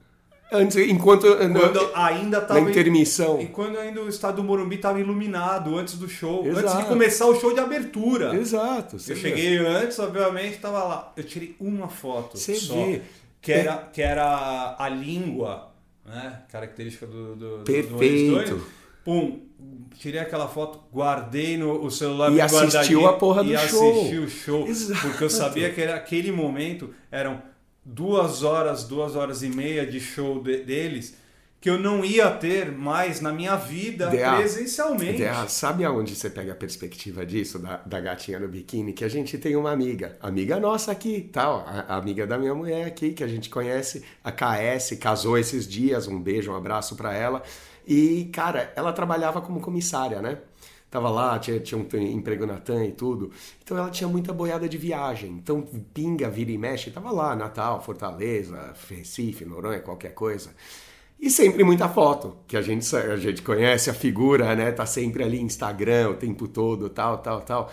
Antes, enquanto. Quando ainda na tava. intermissão. E quando ainda o estado do Morumbi estava iluminado antes do show, antes de Exato. começar o show de abertura. Exato. Eu vê. cheguei antes, obviamente, tava lá. Eu tirei uma foto Você só, vê. que era que era a língua, né, característica do, do do Perfeito. Stones. Pum, tirei aquela foto, guardei no o celular E assistiu a porra do e show. assisti o show, Exato. porque eu sabia que era aquele momento eram duas horas, duas horas e meia de show de- deles que eu não ia ter mais na minha vida Dea- presencialmente. Dea, sabe aonde você pega a perspectiva disso, da, da gatinha no biquíni? Que a gente tem uma amiga, amiga nossa aqui, tal, a, a amiga da minha mulher aqui, que a gente conhece, a KS, casou esses dias, um beijo, um abraço pra ela. E, cara, ela trabalhava como comissária, né? Tava lá, tinha, tinha um emprego na TAM e tudo. Então ela tinha muita boiada de viagem. Então, pinga, vira e mexe, tava lá, Natal, Fortaleza, Recife, Noronha, qualquer coisa. E sempre muita foto, que a gente, a gente conhece a figura, né? Tá sempre ali Instagram o tempo todo, tal, tal, tal.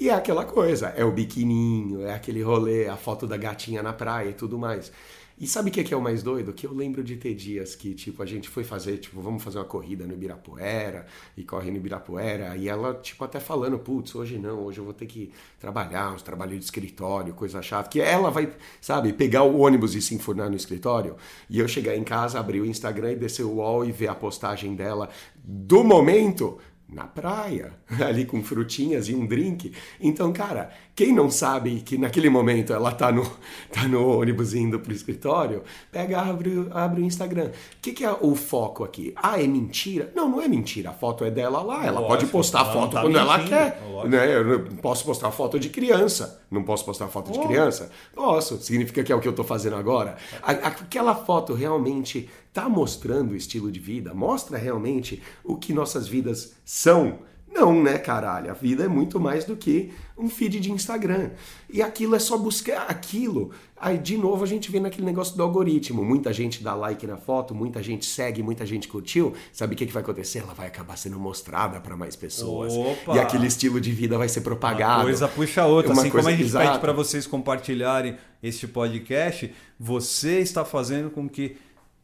E é aquela coisa, é o biquininho, é aquele rolê, a foto da gatinha na praia e tudo mais. E sabe o que é, que é o mais doido? Que eu lembro de ter dias que, tipo, a gente foi fazer, tipo, vamos fazer uma corrida no Ibirapuera, e corre no Ibirapuera, e ela, tipo, até falando, putz, hoje não, hoje eu vou ter que trabalhar, uns trabalhos de escritório, coisa chata, que ela vai, sabe, pegar o ônibus e se enfurnar no escritório, e eu chegar em casa, abrir o Instagram e descer o wall e ver a postagem dela do momento, na praia, ali com frutinhas e um drink. Então, cara, quem não sabe que naquele momento ela tá no, tá no ônibus indo pro escritório, pega, abre, abre o Instagram. O que, que é o foco aqui? Ah, é mentira? Não, não é mentira. A foto é dela lá. Ela Lógico, pode postar a foto tá quando mentindo. ela quer. Né? Eu não posso postar foto de criança. Não posso postar foto de criança? Posso. Significa que é o que eu tô fazendo agora? Aquela foto realmente tá mostrando o estilo de vida? Mostra realmente o que nossas vidas são? Não, né, caralho? A vida é muito mais do que um feed de Instagram. E aquilo é só buscar aquilo. Aí, de novo, a gente vê naquele negócio do algoritmo. Muita gente dá like na foto, muita gente segue, muita gente curtiu. Sabe o que, que vai acontecer? Ela vai acabar sendo mostrada para mais pessoas. Opa. E aquele estilo de vida vai ser propagado. Uma coisa puxa a outra. Uma assim coisa, como a gente pede para vocês compartilharem este podcast, você está fazendo com que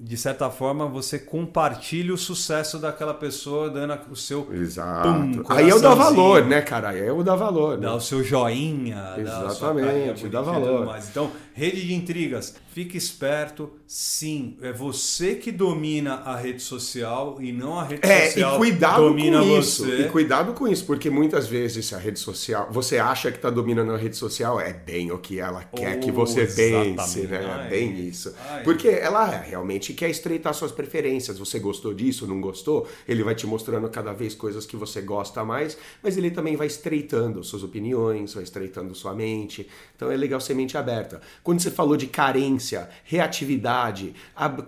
de certa forma, você compartilha o sucesso daquela pessoa dando o seu. Exato. Pum, Aí eu dou valor, né, cara? Aí eu dou valor. Dá né? o seu joinha. Exatamente, dá, dá valor. Então, rede de intrigas, fique esperto. Sim, é você que domina a rede social e não a rede é, social e cuidado domina com isso. você. E cuidado com isso, porque muitas vezes a rede social. Você acha que está dominando a rede social, é bem o que ela quer oh, que você pense, né? É bem isso. Ai. Porque ela realmente te quer estreitar suas preferências. Você gostou disso, não gostou? Ele vai te mostrando cada vez coisas que você gosta mais, mas ele também vai estreitando suas opiniões, vai estreitando sua mente. Então é legal ser mente aberta. Quando você falou de carência, reatividade,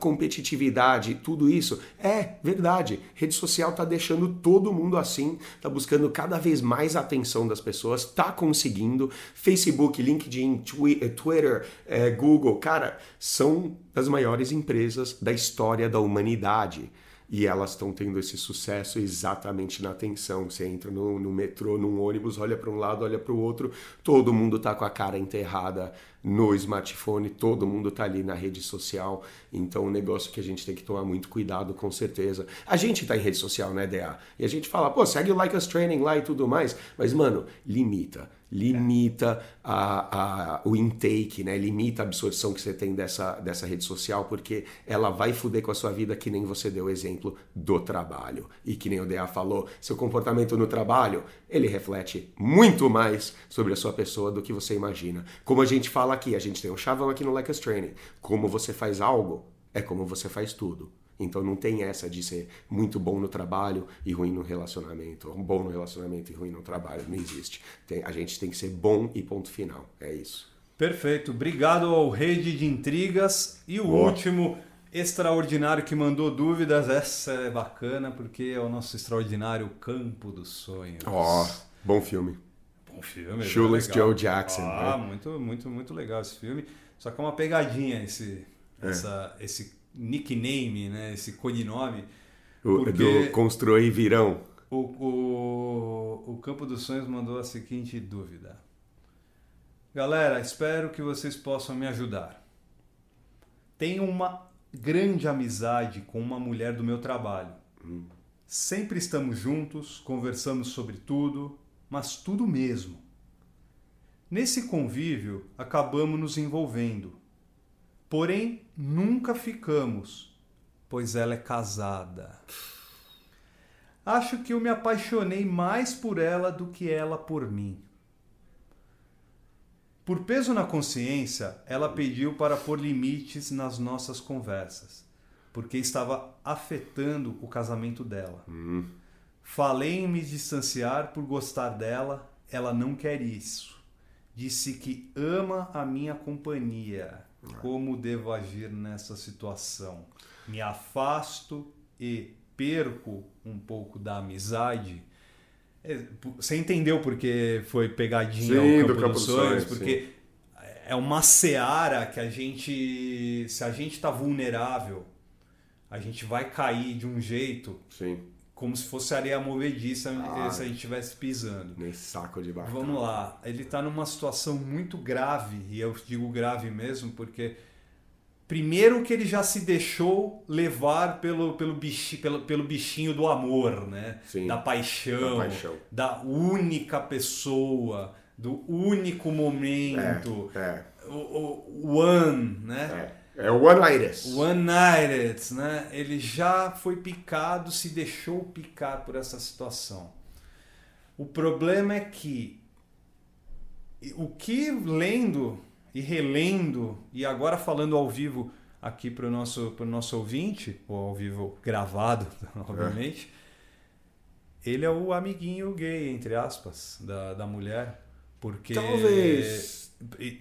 competitividade, tudo isso, é verdade. Rede social tá deixando todo mundo assim, tá buscando cada vez mais atenção das pessoas, tá conseguindo. Facebook, LinkedIn, Twitter, é, Google, cara, são das maiores empresas da história da humanidade. E elas estão tendo esse sucesso exatamente na atenção. Você entra no, no metrô, num ônibus, olha para um lado, olha para o outro, todo mundo está com a cara enterrada no smartphone, todo mundo está ali na rede social. Então, um negócio que a gente tem que tomar muito cuidado, com certeza. A gente está em rede social, né, DA? E a gente fala, pô, segue o Like Us Training lá e tudo mais. Mas, mano, limita limita a, a, o intake, né? limita a absorção que você tem dessa, dessa rede social, porque ela vai fuder com a sua vida, que nem você deu o exemplo do trabalho. E que nem o DA falou, seu comportamento no trabalho, ele reflete muito mais sobre a sua pessoa do que você imagina. Como a gente fala aqui, a gente tem um chavão aqui no Like Training, como você faz algo, é como você faz tudo. Então não tem essa de ser muito bom no trabalho e ruim no relacionamento, ou bom no relacionamento e ruim no trabalho. Não existe. Tem, a gente tem que ser bom e ponto final. É isso. Perfeito. Obrigado ao Rede de Intrigas. E o Boa. último extraordinário que mandou dúvidas. Essa é bacana porque é o nosso extraordinário Campo dos Sonhos. Ó, oh, bom filme. Bom filme. Shoeless Joe Jackson. Ah, né? muito, muito, muito legal esse filme. Só que é uma pegadinha esse, é. essa, esse nickname, né, esse codinome. O, do Construir Virão. O, o, o Campo dos Sonhos mandou a seguinte dúvida. Galera, espero que vocês possam me ajudar. Tenho uma grande amizade com uma mulher do meu trabalho. Hum. Sempre estamos juntos, conversamos sobre tudo, mas tudo mesmo. Nesse convívio, acabamos nos envolvendo. Porém, nunca ficamos, pois ela é casada. Acho que eu me apaixonei mais por ela do que ela por mim. Por peso na consciência, ela pediu para pôr limites nas nossas conversas, porque estava afetando o casamento dela. Hum. Falei em me distanciar por gostar dela, ela não quer isso. Disse que ama a minha companhia como devo agir nessa situação? Me afasto e perco um pouco da amizade? É, você entendeu porque foi pegadinha sim, ao Campo, do Campo dos Sonhos? Porque sim. é uma seara que a gente, se a gente está vulnerável, a gente vai cair de um jeito sim como se fosse areia movediça ah, se a gente estivesse pisando. Nesse saco de barro. Vamos lá. Ele está numa situação muito grave, e eu digo grave mesmo porque. Primeiro que ele já se deixou levar pelo, pelo, bichinho, pelo, pelo bichinho do amor, né? Sim, da, paixão, da paixão, da única pessoa, do único momento, é, é. O, o one, né? É É o one-itis. One-itis, né? Ele já foi picado, se deixou picar por essa situação. O problema é que o que lendo e relendo, e agora falando ao vivo aqui para o nosso, pro nosso ouvinte, ou ao vivo gravado, obviamente, é. ele é o amiguinho gay, entre aspas, da, da mulher. Porque. Talvez.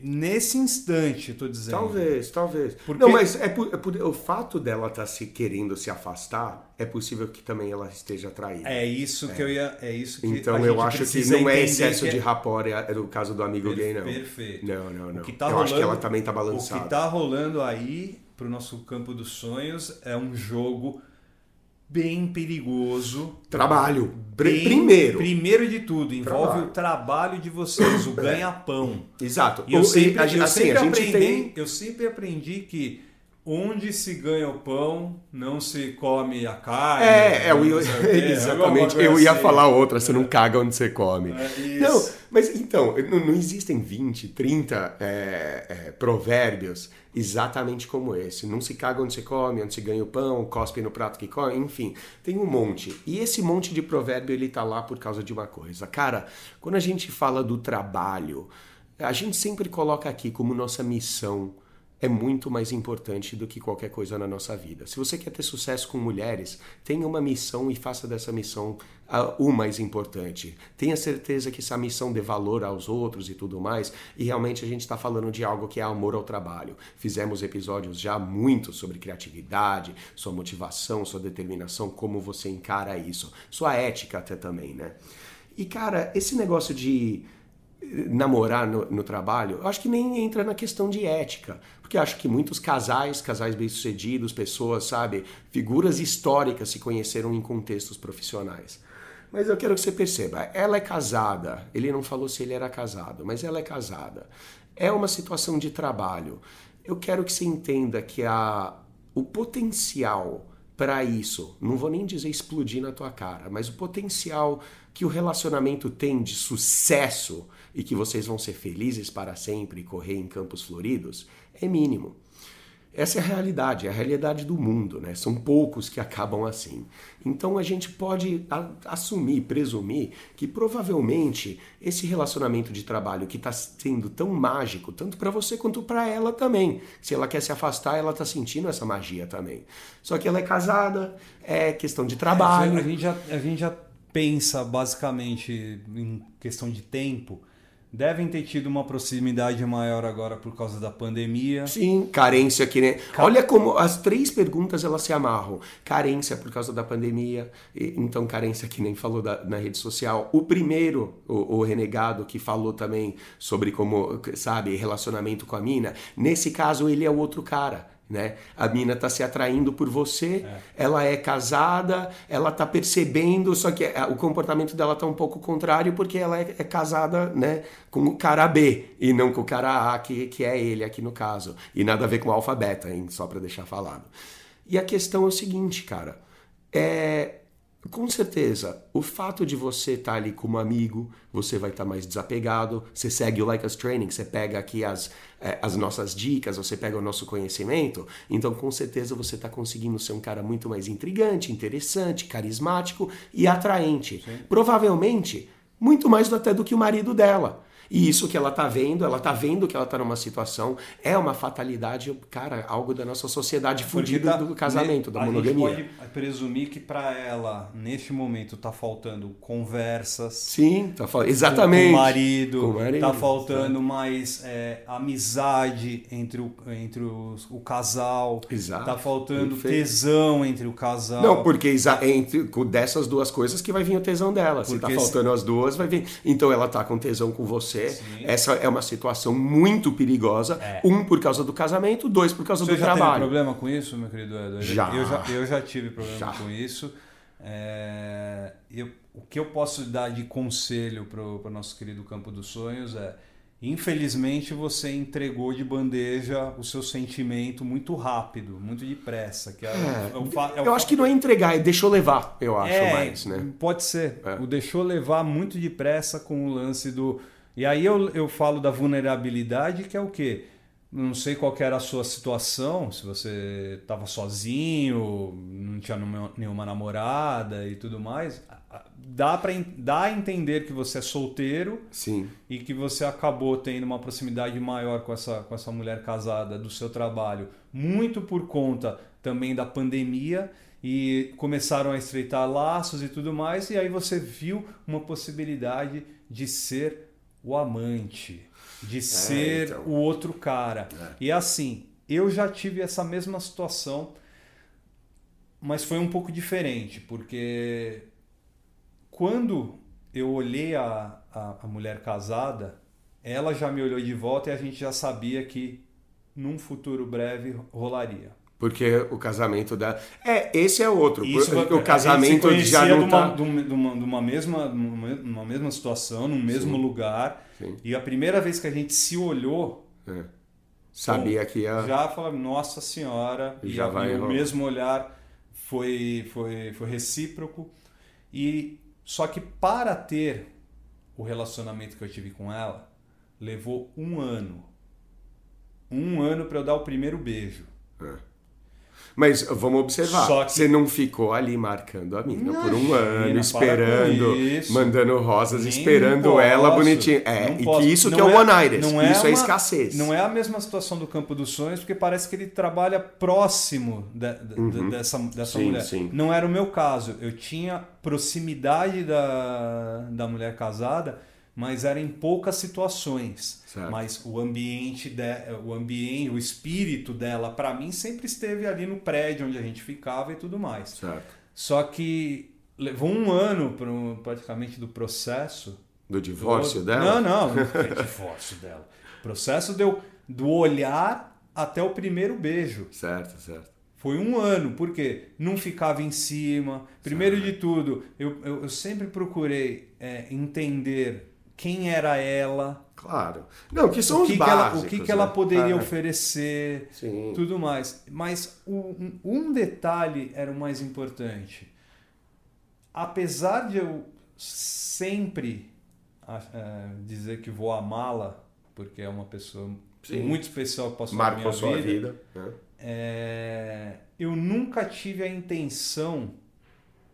Nesse instante, estou dizendo. Talvez, talvez. Porque... Não, mas é por, é por, o fato dela estar tá se querendo se afastar, é possível que também ela esteja atraída. É isso é. que eu ia. É isso que então eu acho que não é excesso de rapor, é, é, no caso do amigo gay, não. Perfeito. Não, não, não. Tá eu rolando, acho que ela também está balançada. O que está rolando aí para o nosso campo dos sonhos é um jogo bem perigoso. Trabalho. Bem, primeiro. Primeiro de tudo, envolve trabalho. o trabalho de vocês, o ganha-pão. Exato. E eu, sempre, eu, assim, sempre aprendi, tem... eu sempre aprendi que onde se ganha o pão, não se come a carne. É, é eu, exatamente. Eu ia assim. falar outra, você não caga onde você come. É, não, mas então, não, existem 20, 30 é, é, provérbios exatamente como esse. Não se caga onde se come, onde se ganha o pão, cospe no prato que come, enfim, tem um monte. E esse monte de provérbio ele tá lá por causa de uma coisa. Cara, quando a gente fala do trabalho, a gente sempre coloca aqui como nossa missão é muito mais importante do que qualquer coisa na nossa vida. Se você quer ter sucesso com mulheres, tenha uma missão e faça dessa missão o mais importante. Tenha certeza que essa missão dê valor aos outros e tudo mais. E realmente a gente está falando de algo que é amor ao trabalho. Fizemos episódios já muito sobre criatividade, sua motivação, sua determinação, como você encara isso, sua ética até também, né? E cara, esse negócio de namorar no, no, trabalho, eu acho que nem entra na questão de ética, porque acho que muitos casais, casais bem-sucedidos, pessoas, sabe, figuras históricas se conheceram em contextos profissionais. Mas eu quero que você perceba, ela é casada, ele não falou se ele era casado, mas ela é casada. É uma situação de trabalho. Eu quero que você entenda que a, o potencial para isso, não vou nem dizer explodir na tua cara, mas o potencial que o relacionamento tem de sucesso e que vocês vão ser felizes para sempre e correr em campos floridos é mínimo. Essa é a realidade, é a realidade do mundo, né? São poucos que acabam assim. Então a gente pode assumir, presumir que provavelmente esse relacionamento de trabalho que está sendo tão mágico, tanto para você quanto para ela também. Se ela quer se afastar, ela está sentindo essa magia também. Só que ela é casada, é questão de trabalho. É, a, gente já, a gente já pensa basicamente em questão de tempo devem ter tido uma proximidade maior agora por causa da pandemia. Sim, carência que nem. Car... Olha como as três perguntas elas se amarram. Carência por causa da pandemia, então carência que nem falou da, na rede social. O primeiro, o, o, renegado que falou também sobre como, sabe, relacionamento com a mina. Nesse caso ele é o outro cara né? A mina tá se atraindo por você, é. ela é casada, ela tá percebendo, só que é, o comportamento dela tá um pouco contrário porque ela é, é casada, né, com o cara B e não com o cara A, que, que é ele aqui no caso. E nada a ver com o alfa beta, hein? Só para deixar falado. E a questão é o seguinte, cara, é com certeza, o fato de você estar tá ali como amigo, você vai estar tá mais desapegado. Você segue o Like Us Training, você pega aqui as, é, as nossas dicas, você pega o nosso conhecimento. Então, com certeza, você está conseguindo ser um cara muito mais intrigante, interessante, carismático e atraente. Sim. Provavelmente, muito mais até do que o marido dela. E isso que ela tá vendo, ela tá vendo que ela tá numa situação, é uma fatalidade, cara, algo da nossa sociedade fugida tá, do casamento, da monogamia. A gente pode presumir que para ela, neste momento, tá faltando conversas. Sim, tá faltando. Exatamente. Com o marido, com o marido tá faltando mais é, amizade entre o, entre os, o casal. Exato. Tá faltando Perfeito. tesão entre o casal. Não, porque entre, dessas duas coisas que vai vir o tesão dela. Porque Se tá faltando se... as duas, vai vir. Então ela tá com tesão com você Sim. Essa é uma situação muito perigosa. É. Um, por causa do casamento, dois, por causa Você do já trabalho. Você problema com isso, meu querido Eduardo? Já. Eu já, eu já tive problema já. com isso. É, eu, o que eu posso dar de conselho para o nosso querido Campo dos Sonhos é Infelizmente você entregou de bandeja o seu sentimento muito rápido, muito depressa. Que é, é, é o, é o, eu acho que não é entregar, é deixou levar, eu acho é, mais, né? Pode ser. É. O deixou levar muito depressa com o lance do e aí eu, eu falo da vulnerabilidade, que é o quê? não sei qual era a sua situação, se você estava sozinho, não tinha nenhuma namorada e tudo mais. Dá para dá a entender que você é solteiro Sim. e que você acabou tendo uma proximidade maior com essa, com essa mulher casada do seu trabalho, muito por conta também da pandemia e começaram a estreitar laços e tudo mais, e aí você viu uma possibilidade de ser o amante de é, ser então. o outro cara. É. E assim, eu já tive essa mesma situação, mas foi um pouco diferente, porque quando eu olhei a, a, a mulher casada, ela já me olhou de volta e a gente já sabia que num futuro breve rolaria. Porque o casamento da. É, esse é outro. Isso, o casamento já não tá... de, uma, de, uma, de uma mesma, numa mesma situação, no mesmo Sim. lugar. Sim. E a primeira vez que a gente se olhou. É. Sabia bom, que ia. Já falava, nossa senhora. E já vai o mesmo olhar foi, foi, foi recíproco. E só que para ter o relacionamento que eu tive com ela, levou um ano. Um ano para eu dar o primeiro beijo. É. Mas vamos observar, que... você não ficou ali marcando a mina por um ano, esperando, mandando rosas, Nem esperando posso, ela bonitinha. É, e que isso não que é o One é, Iris, é isso é, uma, escassez. Não é a mesma situação do Campo dos Sonhos, porque parece que ele trabalha próximo uhum. dessa, dessa sim, mulher. Sim. Não era o meu caso. Eu tinha proximidade da, da mulher casada, mas era em poucas situações. Certo. Mas o ambiente, de, o ambiente, o espírito dela, para mim, sempre esteve ali no prédio onde a gente ficava e tudo mais. Certo. Só que levou um ano pro, praticamente do processo. Do divórcio do... dela? Não, não, não foi divórcio dela. O processo deu do olhar até o primeiro beijo. Certo, certo. Foi um ano, porque não ficava em cima. Primeiro certo. de tudo, eu, eu, eu sempre procurei é, entender quem era ela. Claro. Não, que são o que os que básicos. Ela, o que, que ela né? poderia oferecer, Sim. tudo mais. Mas um, um detalhe era o mais importante. Apesar de eu sempre uh, dizer que vou amá-la, porque é uma pessoa Sim. muito especial que passou Marcou minha sua vida, vida né? é, eu nunca tive a intenção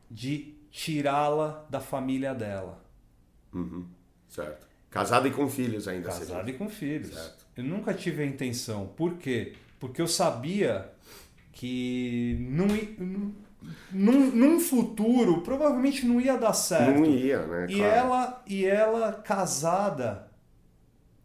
de tirá-la da família dela. Uhum. Certo. Casado e com filhos ainda. Casado e com filhos. Certo. Eu nunca tive a intenção. Por quê? Porque eu sabia que num, num, num futuro provavelmente não ia dar certo. Não ia, né? E, ela, e ela casada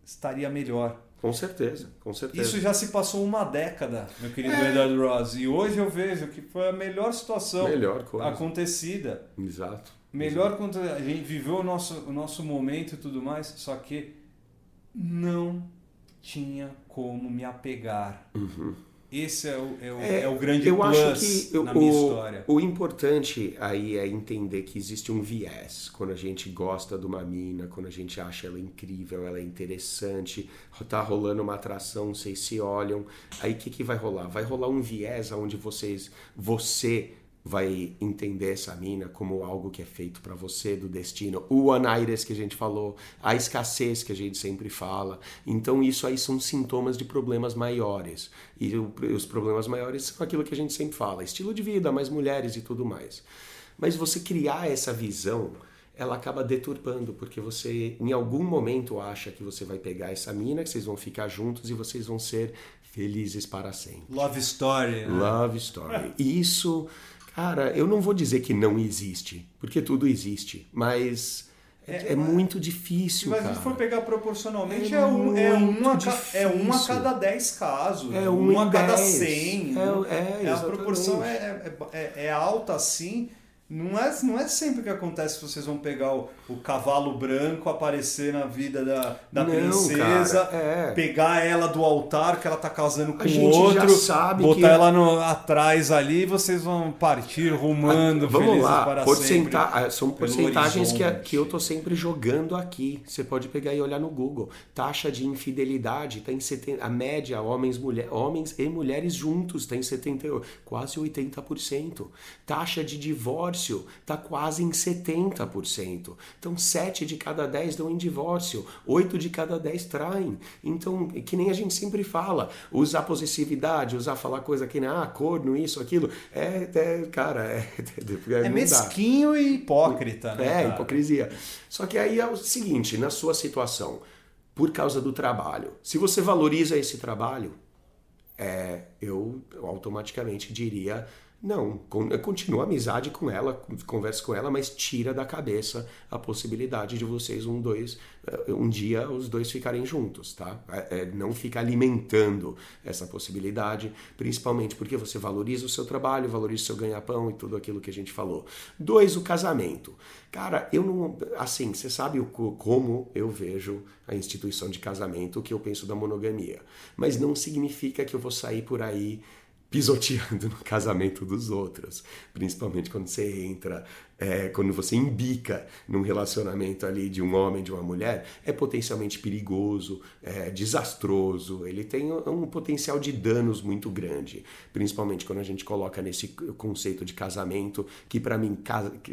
estaria melhor. Com certeza, com certeza. Isso já se passou uma década, meu querido é. Eduardo Ross. E hoje eu vejo que foi a melhor situação melhor acontecida. Exato. Melhor quando a gente viveu o nosso, o nosso momento e tudo mais, só que não tinha como me apegar. Uhum. Esse é o, é o, é, é o grande eu acho que na minha história. O importante aí é entender que existe um viés. Quando a gente gosta de uma mina, quando a gente acha ela incrível, ela é interessante, tá rolando uma atração, vocês se olham. Aí o que, que vai rolar? Vai rolar um viés onde vocês, você vai entender essa mina como algo que é feito para você do destino, o anaires que a gente falou, a escassez que a gente sempre fala. Então isso aí são sintomas de problemas maiores. E os problemas maiores são aquilo que a gente sempre fala, estilo de vida, mais mulheres e tudo mais. Mas você criar essa visão, ela acaba deturpando, porque você em algum momento acha que você vai pegar essa mina, que vocês vão ficar juntos e vocês vão ser felizes para sempre. Love story. Né? Love story. Isso Cara, eu não vou dizer que não existe, porque tudo existe, mas é, é muito difícil. Mas se a gente for pegar proporcionalmente, é, é, um, é, um a, é um a cada 10 casos, é um, um a cada 100. É, é, é a proporção é, é, é alta assim não é, não é sempre que acontece que vocês vão pegar o, o cavalo branco, aparecer na vida da, da não, princesa, cara, é. pegar ela do altar que ela tá casando com outro, botar que... ela no, atrás ali e vocês vão partir rumando ah, Vamos lá, para Porcenta... sempre. São porcentagens que, que eu tô sempre jogando aqui. Você pode pegar e olhar no Google. Taxa de infidelidade tá em 70, a média homens, mulher, homens e mulheres juntos está em 78, quase 80%. Taxa de divórcio divórcio está quase em 70%. Então, 7 de cada 10 dão em divórcio, 8 de cada 10 traem. Então, que nem a gente sempre fala, usar possessividade, usar falar coisa que nem ah, corno, isso, aquilo, é, é cara, é. É, é mesquinho e hipócrita, né? É, cara? hipocrisia. Só que aí é o seguinte, na sua situação, por causa do trabalho, se você valoriza esse trabalho, é, eu, eu automaticamente diria não, continua a amizade com ela, conversa com ela, mas tira da cabeça a possibilidade de vocês um dois eh, um dia os dois ficarem juntos, tá? É, é, não fica alimentando essa possibilidade, principalmente porque você valoriza o seu trabalho, valoriza o seu ganha-pão e tudo aquilo que a gente falou. Dois, o casamento. Cara, eu não. Assim, você sabe o, como eu vejo a instituição de casamento, o que eu penso da monogamia. Mas não significa que eu vou sair por aí pisoteando no casamento dos outros, principalmente quando você entra é, quando você imbica num relacionamento ali de um homem de uma mulher, é potencialmente perigoso, é desastroso, ele tem um potencial de danos muito grande, principalmente quando a gente coloca nesse conceito de casamento, que para mim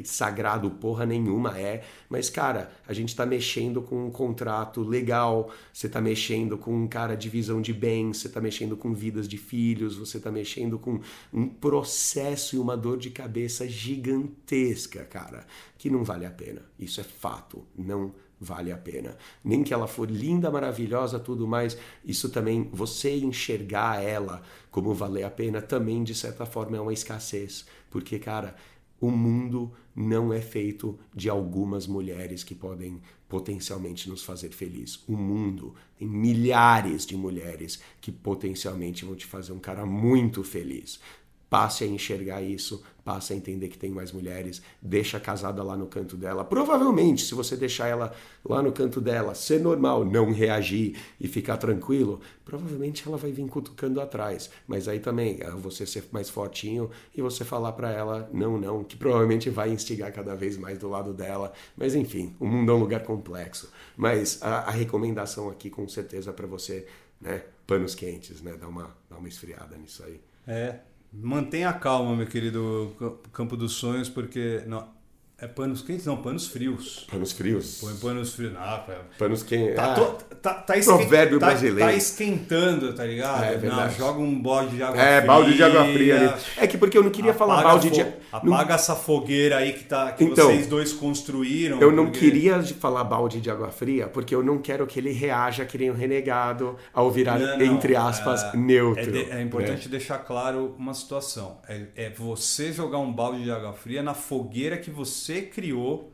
sagrado porra nenhuma é, mas cara, a gente tá mexendo com um contrato legal, você tá mexendo com um cara de visão de bens, você tá mexendo com vidas de filhos, você tá mexendo com um processo e uma dor de cabeça gigantesca cara, que não vale a pena. Isso é fato, não vale a pena. Nem que ela for linda, maravilhosa, tudo mais, isso também, você enxergar ela como valer a pena, também de certa forma é uma escassez. Porque, cara, o mundo não é feito de algumas mulheres que podem potencialmente nos fazer feliz. O mundo tem milhares de mulheres que potencialmente vão te fazer um cara muito feliz. Passe a enxergar isso, passe a entender que tem mais mulheres, deixa casada lá no canto dela. Provavelmente, se você deixar ela lá no canto dela, ser normal, não reagir e ficar tranquilo, provavelmente ela vai vir cutucando atrás. Mas aí também, é você ser mais fortinho e você falar para ela não, não, que provavelmente vai instigar cada vez mais do lado dela. Mas enfim, o mundo é um lugar complexo. Mas a, a recomendação aqui, com certeza, para você, né, panos quentes, né, dar uma, dar uma esfriada nisso aí. É, Mantenha calma, meu querido Campo dos Sonhos, porque não, é panos quentes? Não, panos frios. Panos frios. Põe panos frios. Não, panos quentes. Tá, ah, tá, tá provérbio tá, brasileiro. Tá esquentando, tá ligado? É, não, joga um balde de água é, fria. É, balde de água fria ali. É que porque eu não queria falar balde de... Apaga não... essa fogueira aí que, tá, que então, vocês dois construíram. Eu não porque... queria falar balde de água fria, porque eu não quero que ele reaja que nem um renegado ao virar, não, não, entre aspas, é, neutro. É, de, é importante né? deixar claro uma situação. É, é você jogar um balde de água fria na fogueira que você criou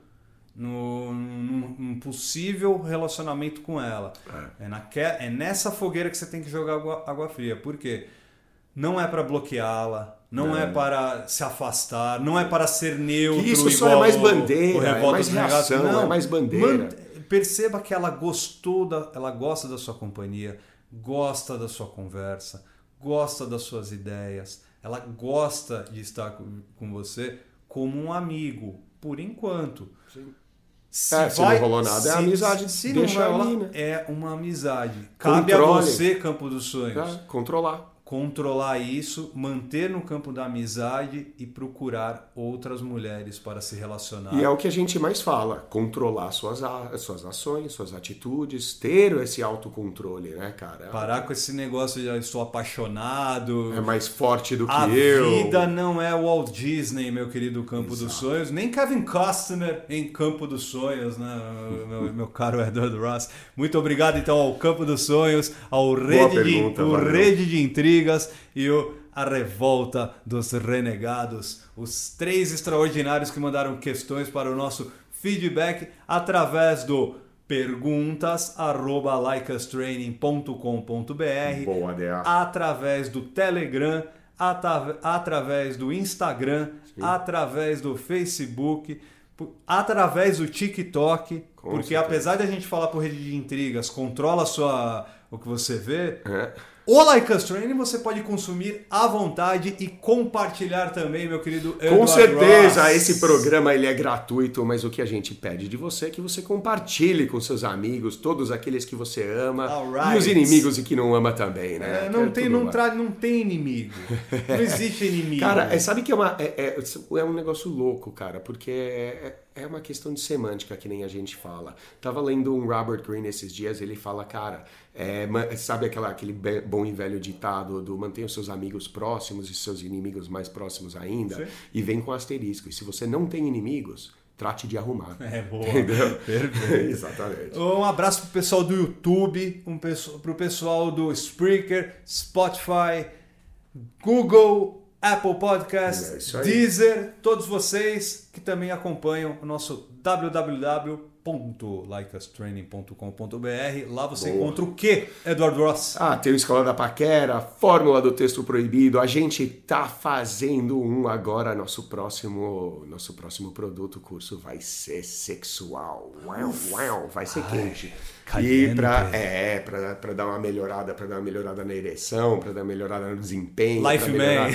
no, num, num, possível relacionamento com ela. É. É, naque, é nessa fogueira que você tem que jogar água, água fria. Por quê? Não é para bloqueá-la, não é. é. para se afastar, não é para ser neutro. Que isso só é mais bandeira, é mais reação, não, é mais bandeira. perceba que ela gostou, da, ela gosta da sua companhia, gosta da sua conversa, gosta das suas ideias, ela gosta de estar com, com você como um amigo, por enquanto. Sim. Se, é, se vai, não rolou nada, é se, é amizade. Se deixa não ali, né? É uma amizade. Cabe Controle. a você, Campo dos Sonhos. É, controlar controlar isso, manter no campo da amizade e procurar outras mulheres para se relacionar. E é o que a gente mais fala, controlar suas, suas ações, suas atitudes, ter esse autocontrole, né, cara? Parar com esse negócio de estou apaixonado. É mais forte do que a eu. A vida não é Walt Disney, meu querido Campo Exato. dos Sonhos, nem Kevin Costner em Campo dos Sonhos, né, meu, meu caro Edward Ross. Muito obrigado então ao Campo dos Sonhos, ao Rede, pergunta, de, Rede de Intriga E o A Revolta dos Renegados. Os três extraordinários que mandaram questões para o nosso feedback através do perguntas arroba através do Telegram, através do Instagram, Sim. através do Facebook, através do TikTok, Com porque certeza. apesar de a gente falar por rede de intrigas, controla sua o que você vê. É O Like Us Training você pode consumir à vontade e compartilhar também, meu querido Eduardo Com certeza, Ross. esse programa ele é gratuito, mas o que a gente pede de você é que você compartilhe com seus amigos, todos aqueles que você ama Alright. e os inimigos e que não ama também, né? É, não, é tem, tudo não, tra... não tem inimigo. Não existe inimigo. Cara, é, sabe que é, uma, é, é, é um negócio louco, cara, porque é, é uma questão de semântica, que nem a gente fala. Tava lendo um Robert Greene esses dias, ele fala, cara, é, sabe aquela, aquele bom e velho ditado do mantenha os seus amigos próximos e seus inimigos mais próximos ainda, Sim. e vem com asterisco. E se você não tem inimigos, trate de arrumar. É boa. Entendeu? Perfeito. Exatamente. Um abraço pro pessoal do YouTube, um pro pessoal do Spreaker, Spotify, Google, Apple É Podcast, aí. Deezer, todos vocês que também acompanham o nosso www.likeustraining.com.br. Lá você Boa. encontra o que, Eduardo Ross? Ah, tem o Escola da Paquera, Fórmula do Texto Proibido. A gente tá fazendo um agora. Nosso próximo, nosso próximo produto, curso vai ser sexual. Uau, uau, vai ser quente. E caliente. pra, é, pra, pra dar uma melhorada, pra dar uma melhorada na ereção, pra dar uma melhorada no desempenho. Life Man.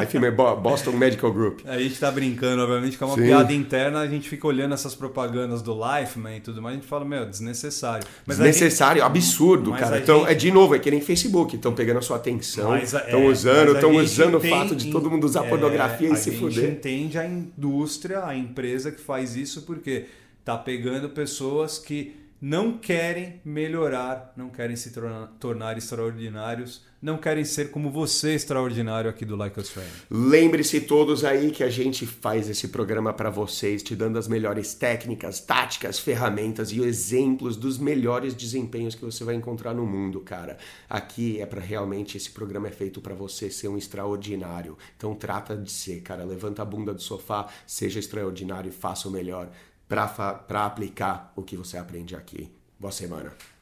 Life Man, Bo- Boston Medical Group. A gente tá brincando, obviamente, que é uma Sim. piada interna, a gente fica olhando essas propagandas do Lifeman e tudo mais, a gente fala, meu, desnecessário. Mas a gente- Desnecessário, absurdo, mas cara. Então, gente- é de novo, é que nem Facebook, estão pegando a sua atenção, estão é, usando, estão usando o fato de todo mundo usar é, pornografia e se A gente fuder. entende a indústria, a empresa que faz isso, porque tá pegando pessoas que não querem melhorar, não querem se tornar, tornar extraordinários, não querem ser como você extraordinário aqui do Like. Lembre-se todos aí que a gente faz esse programa para vocês, te dando as melhores técnicas, táticas, ferramentas e exemplos dos melhores desempenhos que você vai encontrar no mundo, cara. Aqui é para realmente esse programa é feito para você ser um extraordinário. Então trata de ser, cara. Levanta a bunda do sofá, seja extraordinário e faça o melhor para aplicar o que você aprende aqui. Boa semana.